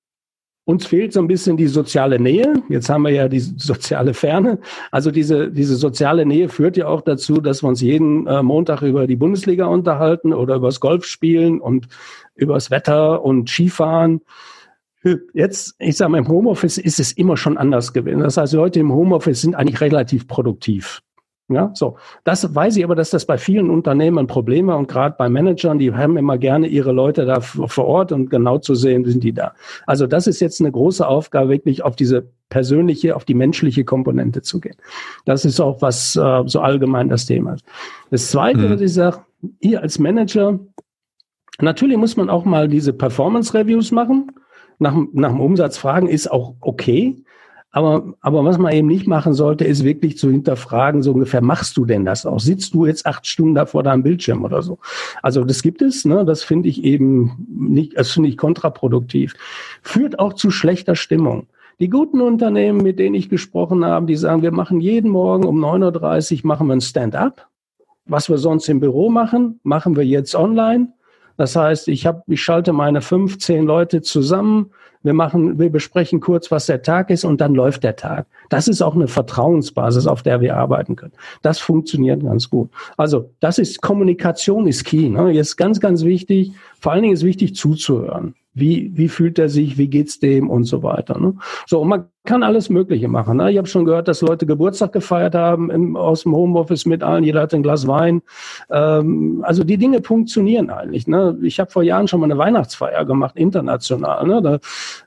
uns fehlt so ein bisschen die soziale Nähe. Jetzt haben wir ja die soziale Ferne. Also diese, diese soziale Nähe führt ja auch dazu, dass wir uns jeden äh, Montag über die Bundesliga unterhalten oder übers Golfspielen und übers Wetter und Skifahren. Jetzt, ich sage mal, im Homeoffice ist es immer schon anders gewesen. Das heißt, Leute im Homeoffice sind eigentlich relativ produktiv. Ja, so. Das weiß ich aber, dass das bei vielen Unternehmen ein Problem war und gerade bei Managern, die haben immer gerne ihre Leute da vor Ort und genau zu sehen, sind die da. Also das ist jetzt eine große Aufgabe, wirklich auf diese persönliche, auf die menschliche Komponente zu gehen. Das ist auch was äh, so allgemein das Thema ist. Das Zweite, mhm. was ich sage, ihr als Manager, natürlich muss man auch mal diese Performance Reviews machen. Nach, nach dem Umsatz fragen ist auch okay. Aber, aber was man eben nicht machen sollte, ist wirklich zu hinterfragen, so ungefähr, machst du denn das auch? Sitzt du jetzt acht Stunden da vor deinem Bildschirm oder so? Also das gibt es, ne? das finde ich eben nicht, das finde ich kontraproduktiv. Führt auch zu schlechter Stimmung. Die guten Unternehmen, mit denen ich gesprochen habe, die sagen, wir machen jeden Morgen um 9.30 Uhr machen wir ein Stand-up. Was wir sonst im Büro machen, machen wir jetzt online. Das heißt, ich, hab, ich schalte meine 15 Leute zusammen, wir machen, wir besprechen kurz, was der Tag ist und dann läuft der Tag. Das ist auch eine Vertrauensbasis, auf der wir arbeiten können. Das funktioniert ganz gut. Also, das ist Kommunikation ist key. Ne? Jetzt ganz, ganz wichtig. Vor allen Dingen ist wichtig zuzuhören. Wie, wie fühlt er sich? Wie geht's dem und so weiter. Ne? So, und man kann alles Mögliche machen. Ne? Ich habe schon gehört, dass Leute Geburtstag gefeiert haben im, aus dem Homeoffice mit allen. Jeder hat ein Glas Wein. Ähm, also die Dinge funktionieren eigentlich. Ne? Ich habe vor Jahren schon mal eine Weihnachtsfeier gemacht, international. Ne? Da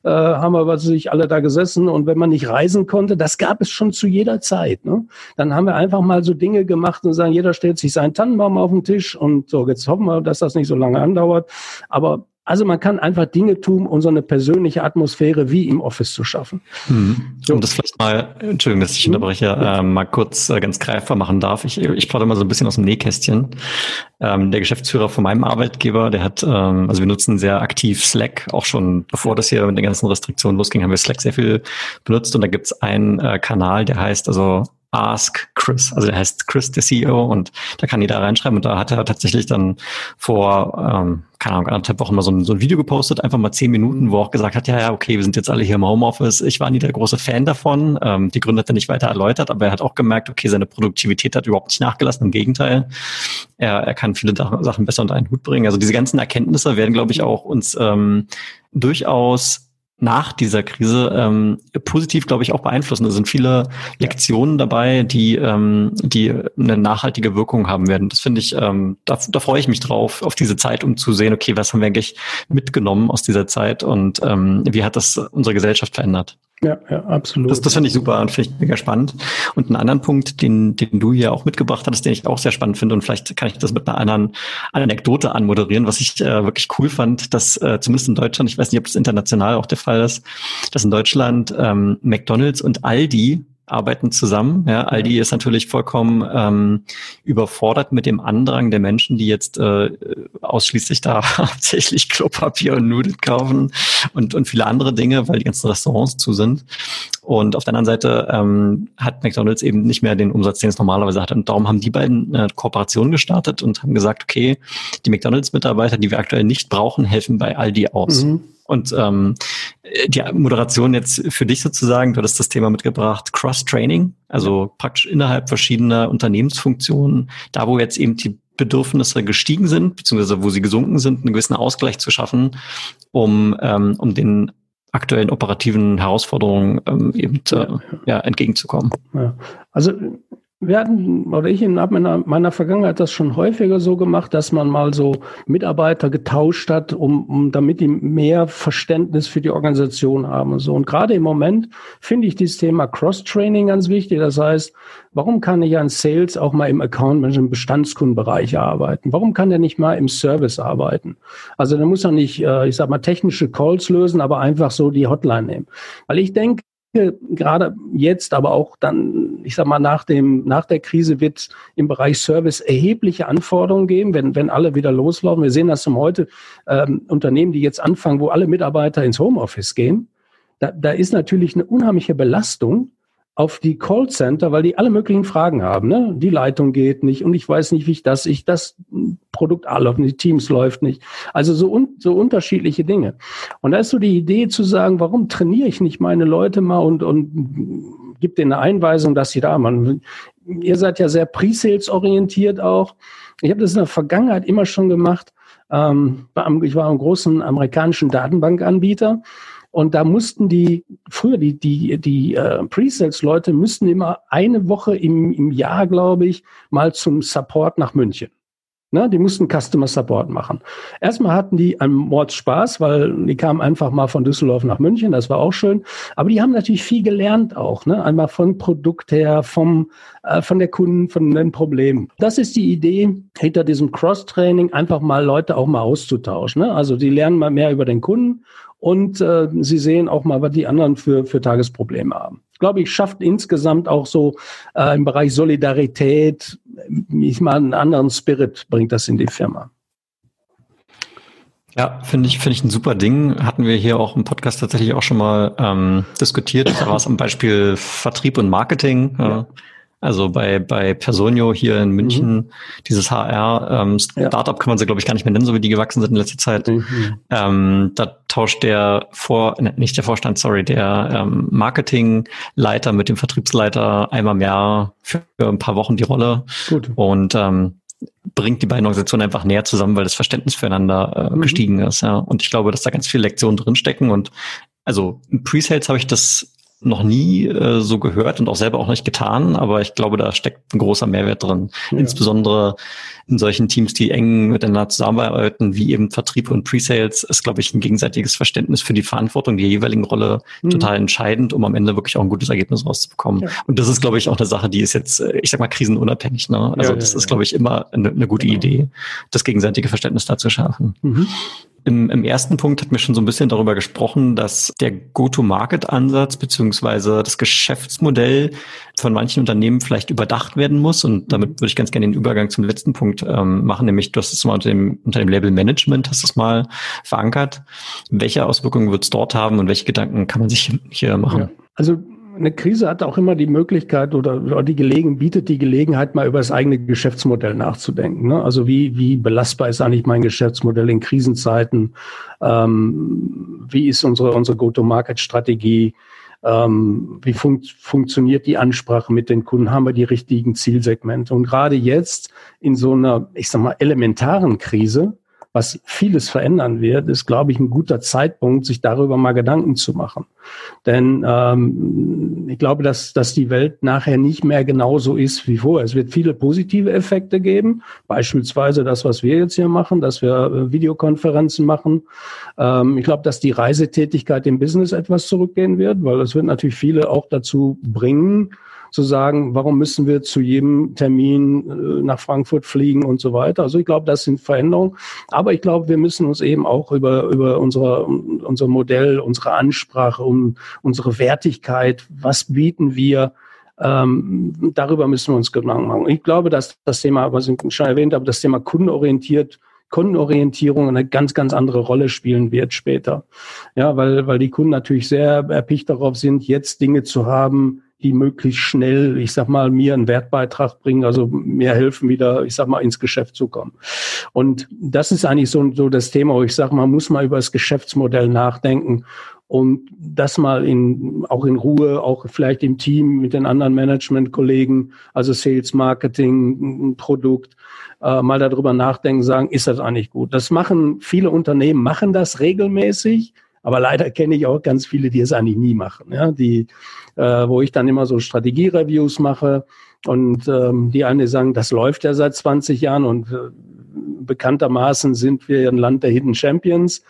äh, haben wir was sich alle da gesessen und wenn man nicht reisen konnte, das gab es schon zu jeder Zeit. Ne? Dann haben wir einfach mal so Dinge gemacht und sagen, jeder stellt sich seinen Tannenbaum auf den Tisch und so. Jetzt hoffen wir, dass das nicht so lange andauert. Aber also man kann einfach Dinge tun, um so eine persönliche Atmosphäre wie im Office zu schaffen. Hm. Um das vielleicht mal, Entschuldigung, dass ich hm? unterbreche, äh, mal kurz äh, ganz greifbar machen darf. Ich, ich plaudere mal so ein bisschen aus dem Nähkästchen. Ähm, der Geschäftsführer von meinem Arbeitgeber, der hat, ähm, also wir nutzen sehr aktiv Slack, auch schon bevor das hier mit den ganzen Restriktionen losging, haben wir Slack sehr viel benutzt und da gibt es einen äh, Kanal, der heißt also Ask Chris. Also der heißt Chris, der CEO, und da kann jeder reinschreiben. Und da hat er tatsächlich dann vor, ähm, keine Ahnung, anderthalb Wochen mal so ein, so ein Video gepostet, einfach mal zehn Minuten, wo er auch gesagt hat, ja, ja, okay, wir sind jetzt alle hier im Homeoffice. Ich war nie der große Fan davon. Ähm, die Gründe hat er nicht weiter erläutert, aber er hat auch gemerkt, okay, seine Produktivität hat überhaupt nicht nachgelassen. Im Gegenteil, er, er kann viele Sachen besser unter einen Hut bringen. Also diese ganzen Erkenntnisse werden, glaube ich, auch uns ähm, durchaus nach dieser Krise ähm, positiv, glaube ich, auch beeinflussen. Da sind viele Lektionen dabei, die, ähm, die eine nachhaltige Wirkung haben werden. Das finde ich, ähm, da, da freue ich mich drauf, auf diese Zeit, um zu sehen, okay, was haben wir eigentlich mitgenommen aus dieser Zeit und ähm, wie hat das unsere Gesellschaft verändert? Ja, ja, absolut. Das, das finde ich super und finde ich mega spannend. Und einen anderen Punkt, den, den du hier auch mitgebracht hattest, den ich auch sehr spannend finde, und vielleicht kann ich das mit einer anderen Anekdote anmoderieren, was ich äh, wirklich cool fand, dass äh, zumindest in Deutschland, ich weiß nicht, ob das international auch der Fall ist, dass in Deutschland ähm, McDonalds und Aldi arbeiten zusammen. Ja, Aldi ist natürlich vollkommen ähm, überfordert mit dem Andrang der Menschen, die jetzt äh, ausschließlich da hauptsächlich Klopapier und Nudeln kaufen und, und viele andere Dinge, weil die ganzen Restaurants zu sind. Und auf der anderen Seite ähm, hat McDonald's eben nicht mehr den Umsatz, den es normalerweise hat. Und darum haben die beiden eine Kooperation gestartet und haben gesagt, okay, die McDonald's-Mitarbeiter, die wir aktuell nicht brauchen, helfen bei Aldi aus. Mhm. Und ähm, die Moderation jetzt für dich sozusagen, du hattest das Thema mitgebracht, Cross-Training, also praktisch innerhalb verschiedener Unternehmensfunktionen, da wo jetzt eben die Bedürfnisse gestiegen sind, beziehungsweise wo sie gesunken sind, einen gewissen Ausgleich zu schaffen, um, ähm, um den aktuellen operativen Herausforderungen ähm, eben äh, ja, entgegenzukommen. Ja. Also wir hatten, oder ich in meiner, meiner Vergangenheit das schon häufiger so gemacht, dass man mal so Mitarbeiter getauscht hat, um, um damit die mehr Verständnis für die Organisation haben und so. Und gerade im Moment finde ich dieses Thema Cross-Training ganz wichtig. Das heißt, warum kann ich an Sales auch mal im Account Management im Bestandskundenbereich arbeiten? Warum kann der nicht mal im Service arbeiten? Also der muss ja nicht, äh, ich sag mal, technische Calls lösen, aber einfach so die Hotline nehmen. Weil ich denke, gerade jetzt, aber auch dann, ich sag mal, nach dem, nach der Krise wird es im Bereich Service erhebliche Anforderungen geben, wenn, wenn alle wieder loslaufen. Wir sehen das zum heute ähm, Unternehmen, die jetzt anfangen, wo alle Mitarbeiter ins Homeoffice gehen. Da, da ist natürlich eine unheimliche Belastung auf die Callcenter, weil die alle möglichen Fragen haben. Ne? Die Leitung geht nicht und ich weiß nicht, wie ich das, ich das Produkt A läuft nicht, Teams läuft nicht. Also so, un, so unterschiedliche Dinge. Und da ist so die Idee zu sagen, warum trainiere ich nicht meine Leute mal und, und gebe denen eine Einweisung, dass sie da machen. Ihr seid ja sehr Pre-Sales orientiert auch. Ich habe das in der Vergangenheit immer schon gemacht. Ähm, ich war einem großen amerikanischen Datenbankanbieter und da mussten die, früher die, die, die äh, Pre-Sales-Leute müssten immer eine Woche im, im Jahr, glaube ich, mal zum Support nach München. Ne, die mussten Customer Support machen. Erstmal hatten die einen Mordspaß, weil die kamen einfach mal von Düsseldorf nach München, das war auch schön. Aber die haben natürlich viel gelernt auch, ne? einmal von Produkt her, vom, äh, von der Kunden, von den Problemen. Das ist die Idee hinter diesem Cross-Training, einfach mal Leute auch mal auszutauschen. Ne? Also die lernen mal mehr über den Kunden und äh, sie sehen auch mal, was die anderen für, für Tagesprobleme haben. Ich glaube, ich schafft insgesamt auch so äh, im Bereich Solidarität, ich mal einen anderen Spirit bringt das in die Firma. Ja, finde ich, finde ich ein super Ding. Hatten wir hier auch im Podcast tatsächlich auch schon mal ähm, diskutiert. Da war es am Beispiel Vertrieb und Marketing. Ja. Äh, also bei, bei Personio hier in München, mhm. dieses HR, ähm, Startup ja. kann man sie, glaube ich, gar nicht mehr nennen, so wie die gewachsen sind in letzter Zeit. Mhm. Ähm, da tauscht der Vor, ne, nicht der Vorstand, sorry, der ähm, Marketingleiter mit dem Vertriebsleiter einmal im Jahr für ein paar Wochen die Rolle. Gut. Und ähm, bringt die beiden Organisationen einfach näher zusammen, weil das Verständnis füreinander äh, mhm. gestiegen ist. Ja. Und ich glaube, dass da ganz viele Lektionen drinstecken. Und also im Pre-Sales habe ich das noch nie äh, so gehört und auch selber auch nicht getan, aber ich glaube, da steckt ein großer Mehrwert drin. Ja. Insbesondere in solchen Teams, die eng miteinander zusammenarbeiten, wie eben Vertrieb und Pre-Sales, ist, glaube ich, ein gegenseitiges Verständnis für die Verantwortung der jeweiligen Rolle mhm. total entscheidend, um am Ende wirklich auch ein gutes Ergebnis rauszubekommen. Ja. Und das ist, glaube ich, auch eine Sache, die ist jetzt, äh, ich sag mal, krisenunabhängig. Ne? Also ja, das ist, glaube ich, immer eine, eine gute genau. Idee, das gegenseitige Verständnis da zu schaffen. Mhm. Im, Im ersten Punkt hat mir schon so ein bisschen darüber gesprochen, dass der Go-to-Market-Ansatz beziehungsweise das Geschäftsmodell von manchen Unternehmen vielleicht überdacht werden muss. Und damit würde ich ganz gerne den Übergang zum letzten Punkt ähm, machen, nämlich du hast es mal unter dem, unter dem Label Management, hast es mal verankert. Welche Auswirkungen wird es dort haben und welche Gedanken kann man sich hier machen? Ja. Also eine Krise hat auch immer die Möglichkeit oder, die Gelegen, bietet die Gelegenheit, mal über das eigene Geschäftsmodell nachzudenken. Ne? Also wie, wie belastbar ist eigentlich mein Geschäftsmodell in Krisenzeiten? Ähm, wie ist unsere, unsere Go-to-Market-Strategie? Ähm, wie fun funktioniert die Ansprache mit den Kunden? Haben wir die richtigen Zielsegmente? Und gerade jetzt in so einer, ich sag mal, elementaren Krise, was vieles verändern wird, ist, glaube ich, ein guter Zeitpunkt, sich darüber mal Gedanken zu machen. Denn ähm, ich glaube, dass, dass die Welt nachher nicht mehr genauso ist wie vorher. Es wird viele positive Effekte geben, beispielsweise das, was wir jetzt hier machen, dass wir äh, Videokonferenzen machen. Ähm, ich glaube, dass die Reisetätigkeit im Business etwas zurückgehen wird, weil es wird natürlich viele auch dazu bringen, zu sagen, warum müssen wir zu jedem Termin äh, nach Frankfurt fliegen und so weiter. Also ich glaube, das sind Veränderungen. Aber ich glaube, wir müssen uns eben auch über, über unsere, unser Modell, unsere Ansprache, um unsere Wertigkeit, was bieten wir, ähm, darüber müssen wir uns Gedanken machen. Ich glaube, dass das Thema, was ich schon erwähnt habe, das Thema kundenorientiert Kundenorientierung eine ganz, ganz andere Rolle spielen wird später. Ja, weil, weil die Kunden natürlich sehr erpicht darauf sind, jetzt Dinge zu haben, die möglichst schnell, ich sag mal, mir einen Wertbeitrag bringen, also mir helfen, wieder, ich sag mal, ins Geschäft zu kommen. Und das ist eigentlich so, so das Thema, wo ich sage, man muss mal über das Geschäftsmodell nachdenken und das mal in, auch in Ruhe, auch vielleicht im Team mit den anderen Management-Kollegen, also Sales, Marketing, Produkt, äh, mal darüber nachdenken, sagen, ist das eigentlich gut? Das machen viele Unternehmen, machen das regelmäßig, aber leider kenne ich auch ganz viele, die es eigentlich nie machen, ja, die äh, wo ich dann immer so Strategiereviews mache. Und ähm, die eine sagen, das läuft ja seit 20 Jahren und äh, bekanntermaßen sind wir ein Land der Hidden Champions.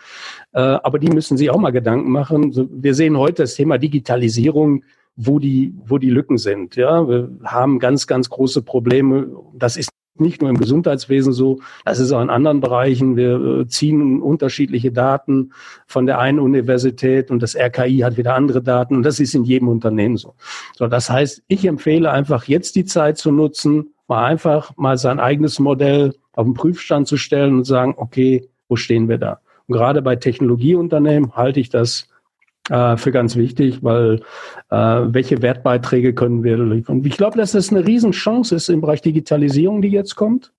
Äh, aber die müssen sich auch mal Gedanken machen. Wir sehen heute das Thema Digitalisierung wo die, wo die Lücken sind. Ja, wir haben ganz, ganz große Probleme. Das ist nicht nur im Gesundheitswesen so, das ist auch in anderen Bereichen. Wir äh, ziehen unterschiedliche Daten von der einen Universität und das RKI hat wieder andere Daten und das ist in jedem Unternehmen so. So, das heißt, ich empfehle einfach jetzt die Zeit zu nutzen, mal einfach mal sein eigenes Modell auf den Prüfstand zu stellen und sagen, okay, wo stehen wir da? Und gerade bei Technologieunternehmen halte ich das äh, für ganz wichtig, weil äh, welche Wertbeiträge können wir liefern? Ich glaube, dass das eine Riesenchance ist im Bereich Digitalisierung, die jetzt kommt.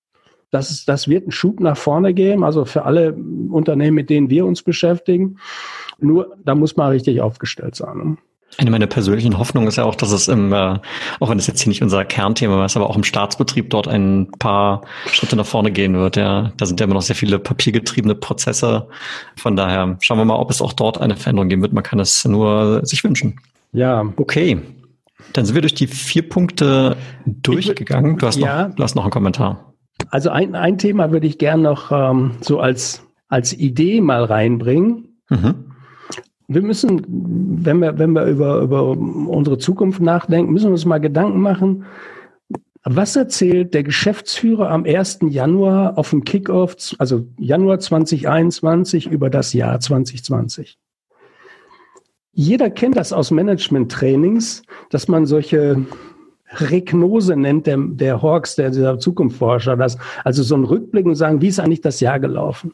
Das, ist, das wird einen Schub nach vorne geben, also für alle Unternehmen, mit denen wir uns beschäftigen. Nur, da muss man richtig aufgestellt sein. Ne? Eine meiner persönlichen Hoffnungen ist ja auch, dass es im, äh, auch wenn es jetzt hier nicht unser Kernthema ist, aber auch im Staatsbetrieb dort ein paar Schritte nach vorne gehen wird. Ja, da sind ja immer noch sehr viele papiergetriebene Prozesse. Von daher schauen wir mal, ob es auch dort eine Veränderung geben wird. Man kann es nur sich wünschen. Ja. Okay. Dann sind wir durch die vier Punkte durchgegangen. Du hast, ja. noch, du hast noch einen Kommentar. Also ein, ein Thema würde ich gern noch ähm, so als, als Idee mal reinbringen. Mhm. Wir müssen, wenn wir, wenn wir über, über unsere Zukunft nachdenken, müssen wir uns mal Gedanken machen, was erzählt der Geschäftsführer am 1. Januar auf dem Kickoff, also Januar 2021 über das Jahr 2020? Jeder kennt das aus Management-Trainings, dass man solche Regnose nennt der, der Hawks, der, dieser Zukunftsforscher, das, also so ein Rückblick und sagen, wie ist eigentlich das Jahr gelaufen?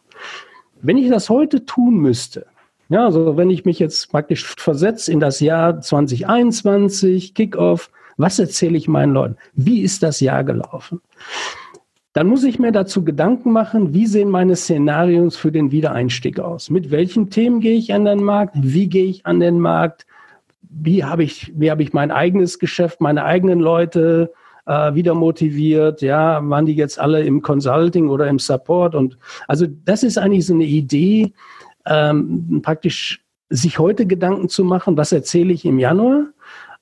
Wenn ich das heute tun müsste, ja, also wenn ich mich jetzt praktisch versetze in das Jahr 2021, Kickoff, was erzähle ich meinen Leuten? Wie ist das Jahr gelaufen? Dann muss ich mir dazu Gedanken machen, wie sehen meine Szenarios für den Wiedereinstieg aus? Mit welchen Themen gehe ich an den Markt? Wie gehe ich an den Markt? Wie habe ich, wie habe ich mein eigenes Geschäft, meine eigenen Leute äh, wieder motiviert? Ja, waren die jetzt alle im Consulting oder im Support? Und also das ist eigentlich so eine Idee, ähm, praktisch sich heute Gedanken zu machen, was erzähle ich im Januar?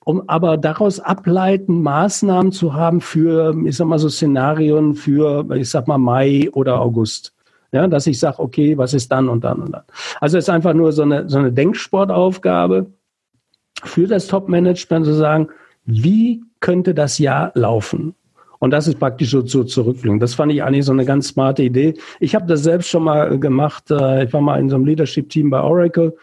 um aber daraus ableiten, Maßnahmen zu haben für, ich sag mal so Szenarien für, ich sag mal Mai oder August. Ja, dass ich sage, okay, was ist dann und dann und dann. Also es ist einfach nur so eine, so eine Denksportaufgabe für das Top-Management zu sagen, wie könnte das Jahr laufen? Und das ist praktisch so zu zurückblicken. Das fand ich eigentlich so eine ganz smarte Idee. Ich habe das selbst schon mal gemacht. Äh, ich war mal in so einem Leadership-Team bei Oracle.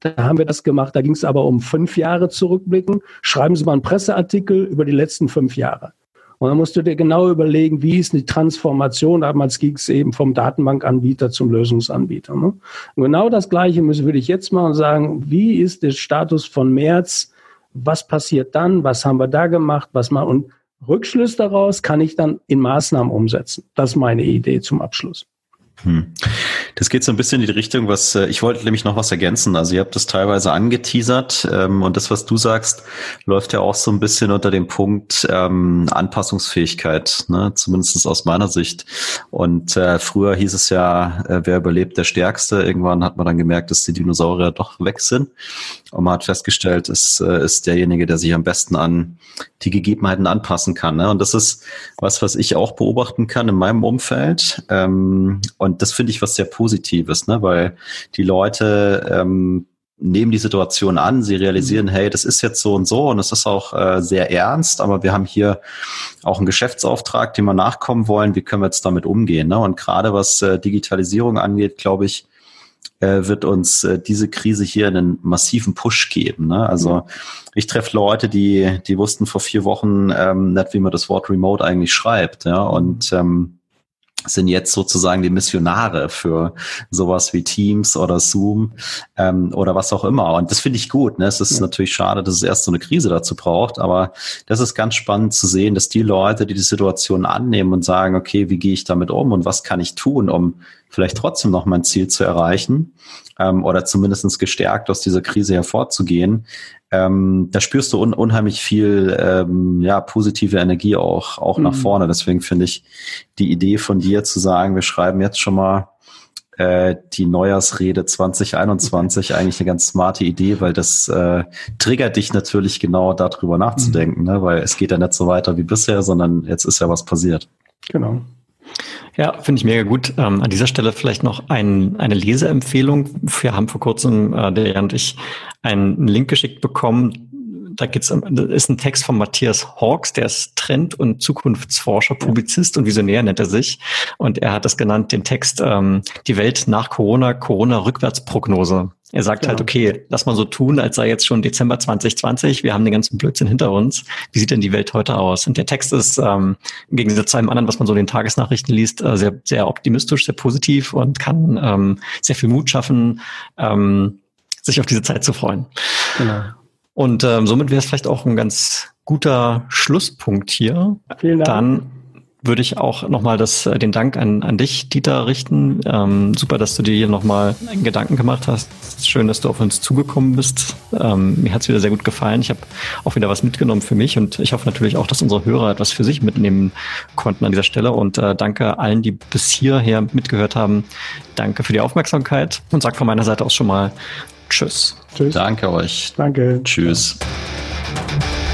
Da haben wir das gemacht. Da ging es aber um fünf Jahre zurückblicken. Schreiben Sie mal einen Presseartikel über die letzten fünf Jahre. Und dann musst du dir genau überlegen, wie ist die Transformation. Damals ging es eben vom Datenbankanbieter zum Lösungsanbieter. Ne? Und genau das Gleiche müssen würde ich jetzt mal sagen, wie ist der Status von März? Was passiert dann? Was haben wir da gemacht? Was mal und Rückschluss daraus kann ich dann in Maßnahmen umsetzen. Das ist meine Idee zum Abschluss. Hm. Das geht so ein bisschen in die Richtung, was äh, ich wollte nämlich noch was ergänzen. Also ihr habt das teilweise angeteasert ähm, und das, was du sagst, läuft ja auch so ein bisschen unter dem Punkt ähm, Anpassungsfähigkeit, ne? zumindest aus meiner Sicht. Und äh, früher hieß es ja, äh, wer überlebt, der Stärkste. Irgendwann hat man dann gemerkt, dass die Dinosaurier doch weg sind. Und man hat festgestellt, es äh, ist derjenige, der sich am besten an die Gegebenheiten anpassen kann. Ne? Und das ist was, was ich auch beobachten kann in meinem Umfeld. Ähm, und das finde ich was sehr Positives, ne? weil die Leute ähm, nehmen die Situation an, sie realisieren, mhm. hey, das ist jetzt so und so und es ist auch äh, sehr ernst, aber wir haben hier auch einen Geschäftsauftrag, dem wir nachkommen wollen, wie können wir jetzt damit umgehen? Ne? Und gerade was äh, Digitalisierung angeht, glaube ich, äh, wird uns äh, diese Krise hier einen massiven Push geben. Ne? Also mhm. ich treffe Leute, die, die wussten vor vier Wochen ähm, nicht, wie man das Wort Remote eigentlich schreibt. Ja? Und ähm, sind jetzt sozusagen die Missionare für sowas wie Teams oder Zoom ähm, oder was auch immer. Und das finde ich gut. Ne? Es ist ja. natürlich schade, dass es erst so eine Krise dazu braucht, aber das ist ganz spannend zu sehen, dass die Leute, die die Situation annehmen und sagen, okay, wie gehe ich damit um und was kann ich tun, um vielleicht trotzdem noch mein Ziel zu erreichen ähm, oder zumindestens gestärkt aus dieser Krise hervorzugehen, ähm, da spürst du un unheimlich viel ähm, ja, positive Energie auch, auch mhm. nach vorne. Deswegen finde ich die Idee von dir zu sagen, wir schreiben jetzt schon mal äh, die Neujahrsrede 2021 eigentlich eine ganz smarte Idee, weil das äh, triggert dich natürlich genau darüber nachzudenken, mhm. ne? weil es geht ja nicht so weiter wie bisher, sondern jetzt ist ja was passiert. Genau. Ja, finde ich mega gut. Ähm, an dieser Stelle vielleicht noch ein, eine Leseempfehlung. Wir haben vor kurzem, äh, der Jan und ich, einen Link geschickt bekommen. Da geht's, das ist ein Text von Matthias Hawks, der ist Trend- und Zukunftsforscher, Publizist und Visionär nennt er sich. Und er hat das genannt, den Text ähm, Die Welt nach Corona, Corona-Rückwärtsprognose. Er sagt halt, genau. halt, okay, lass mal so tun, als sei jetzt schon Dezember 2020, wir haben den ganzen Blödsinn hinter uns. Wie sieht denn die Welt heute aus? Und der Text ist ähm, im Gegensatz zu einem anderen, was man so in den Tagesnachrichten liest, äh, sehr, sehr optimistisch, sehr positiv und kann ähm, sehr viel Mut schaffen, ähm, sich auf diese Zeit zu freuen. Genau. Und ähm, somit wäre es vielleicht auch ein ganz guter Schlusspunkt hier. Vielen Dank. Dann würde ich auch nochmal das, äh, den Dank an, an dich, Dieter, richten. Ähm, super, dass du dir hier nochmal einen Gedanken gemacht hast. Schön, dass du auf uns zugekommen bist. Ähm, mir hat es wieder sehr gut gefallen. Ich habe auch wieder was mitgenommen für mich und ich hoffe natürlich auch, dass unsere Hörer etwas für sich mitnehmen konnten an dieser Stelle. Und äh, danke allen, die bis hierher mitgehört haben. Danke für die Aufmerksamkeit und sag von meiner Seite aus schon mal Tschüss. Tschüss. Danke euch. Danke. Tschüss. Ja.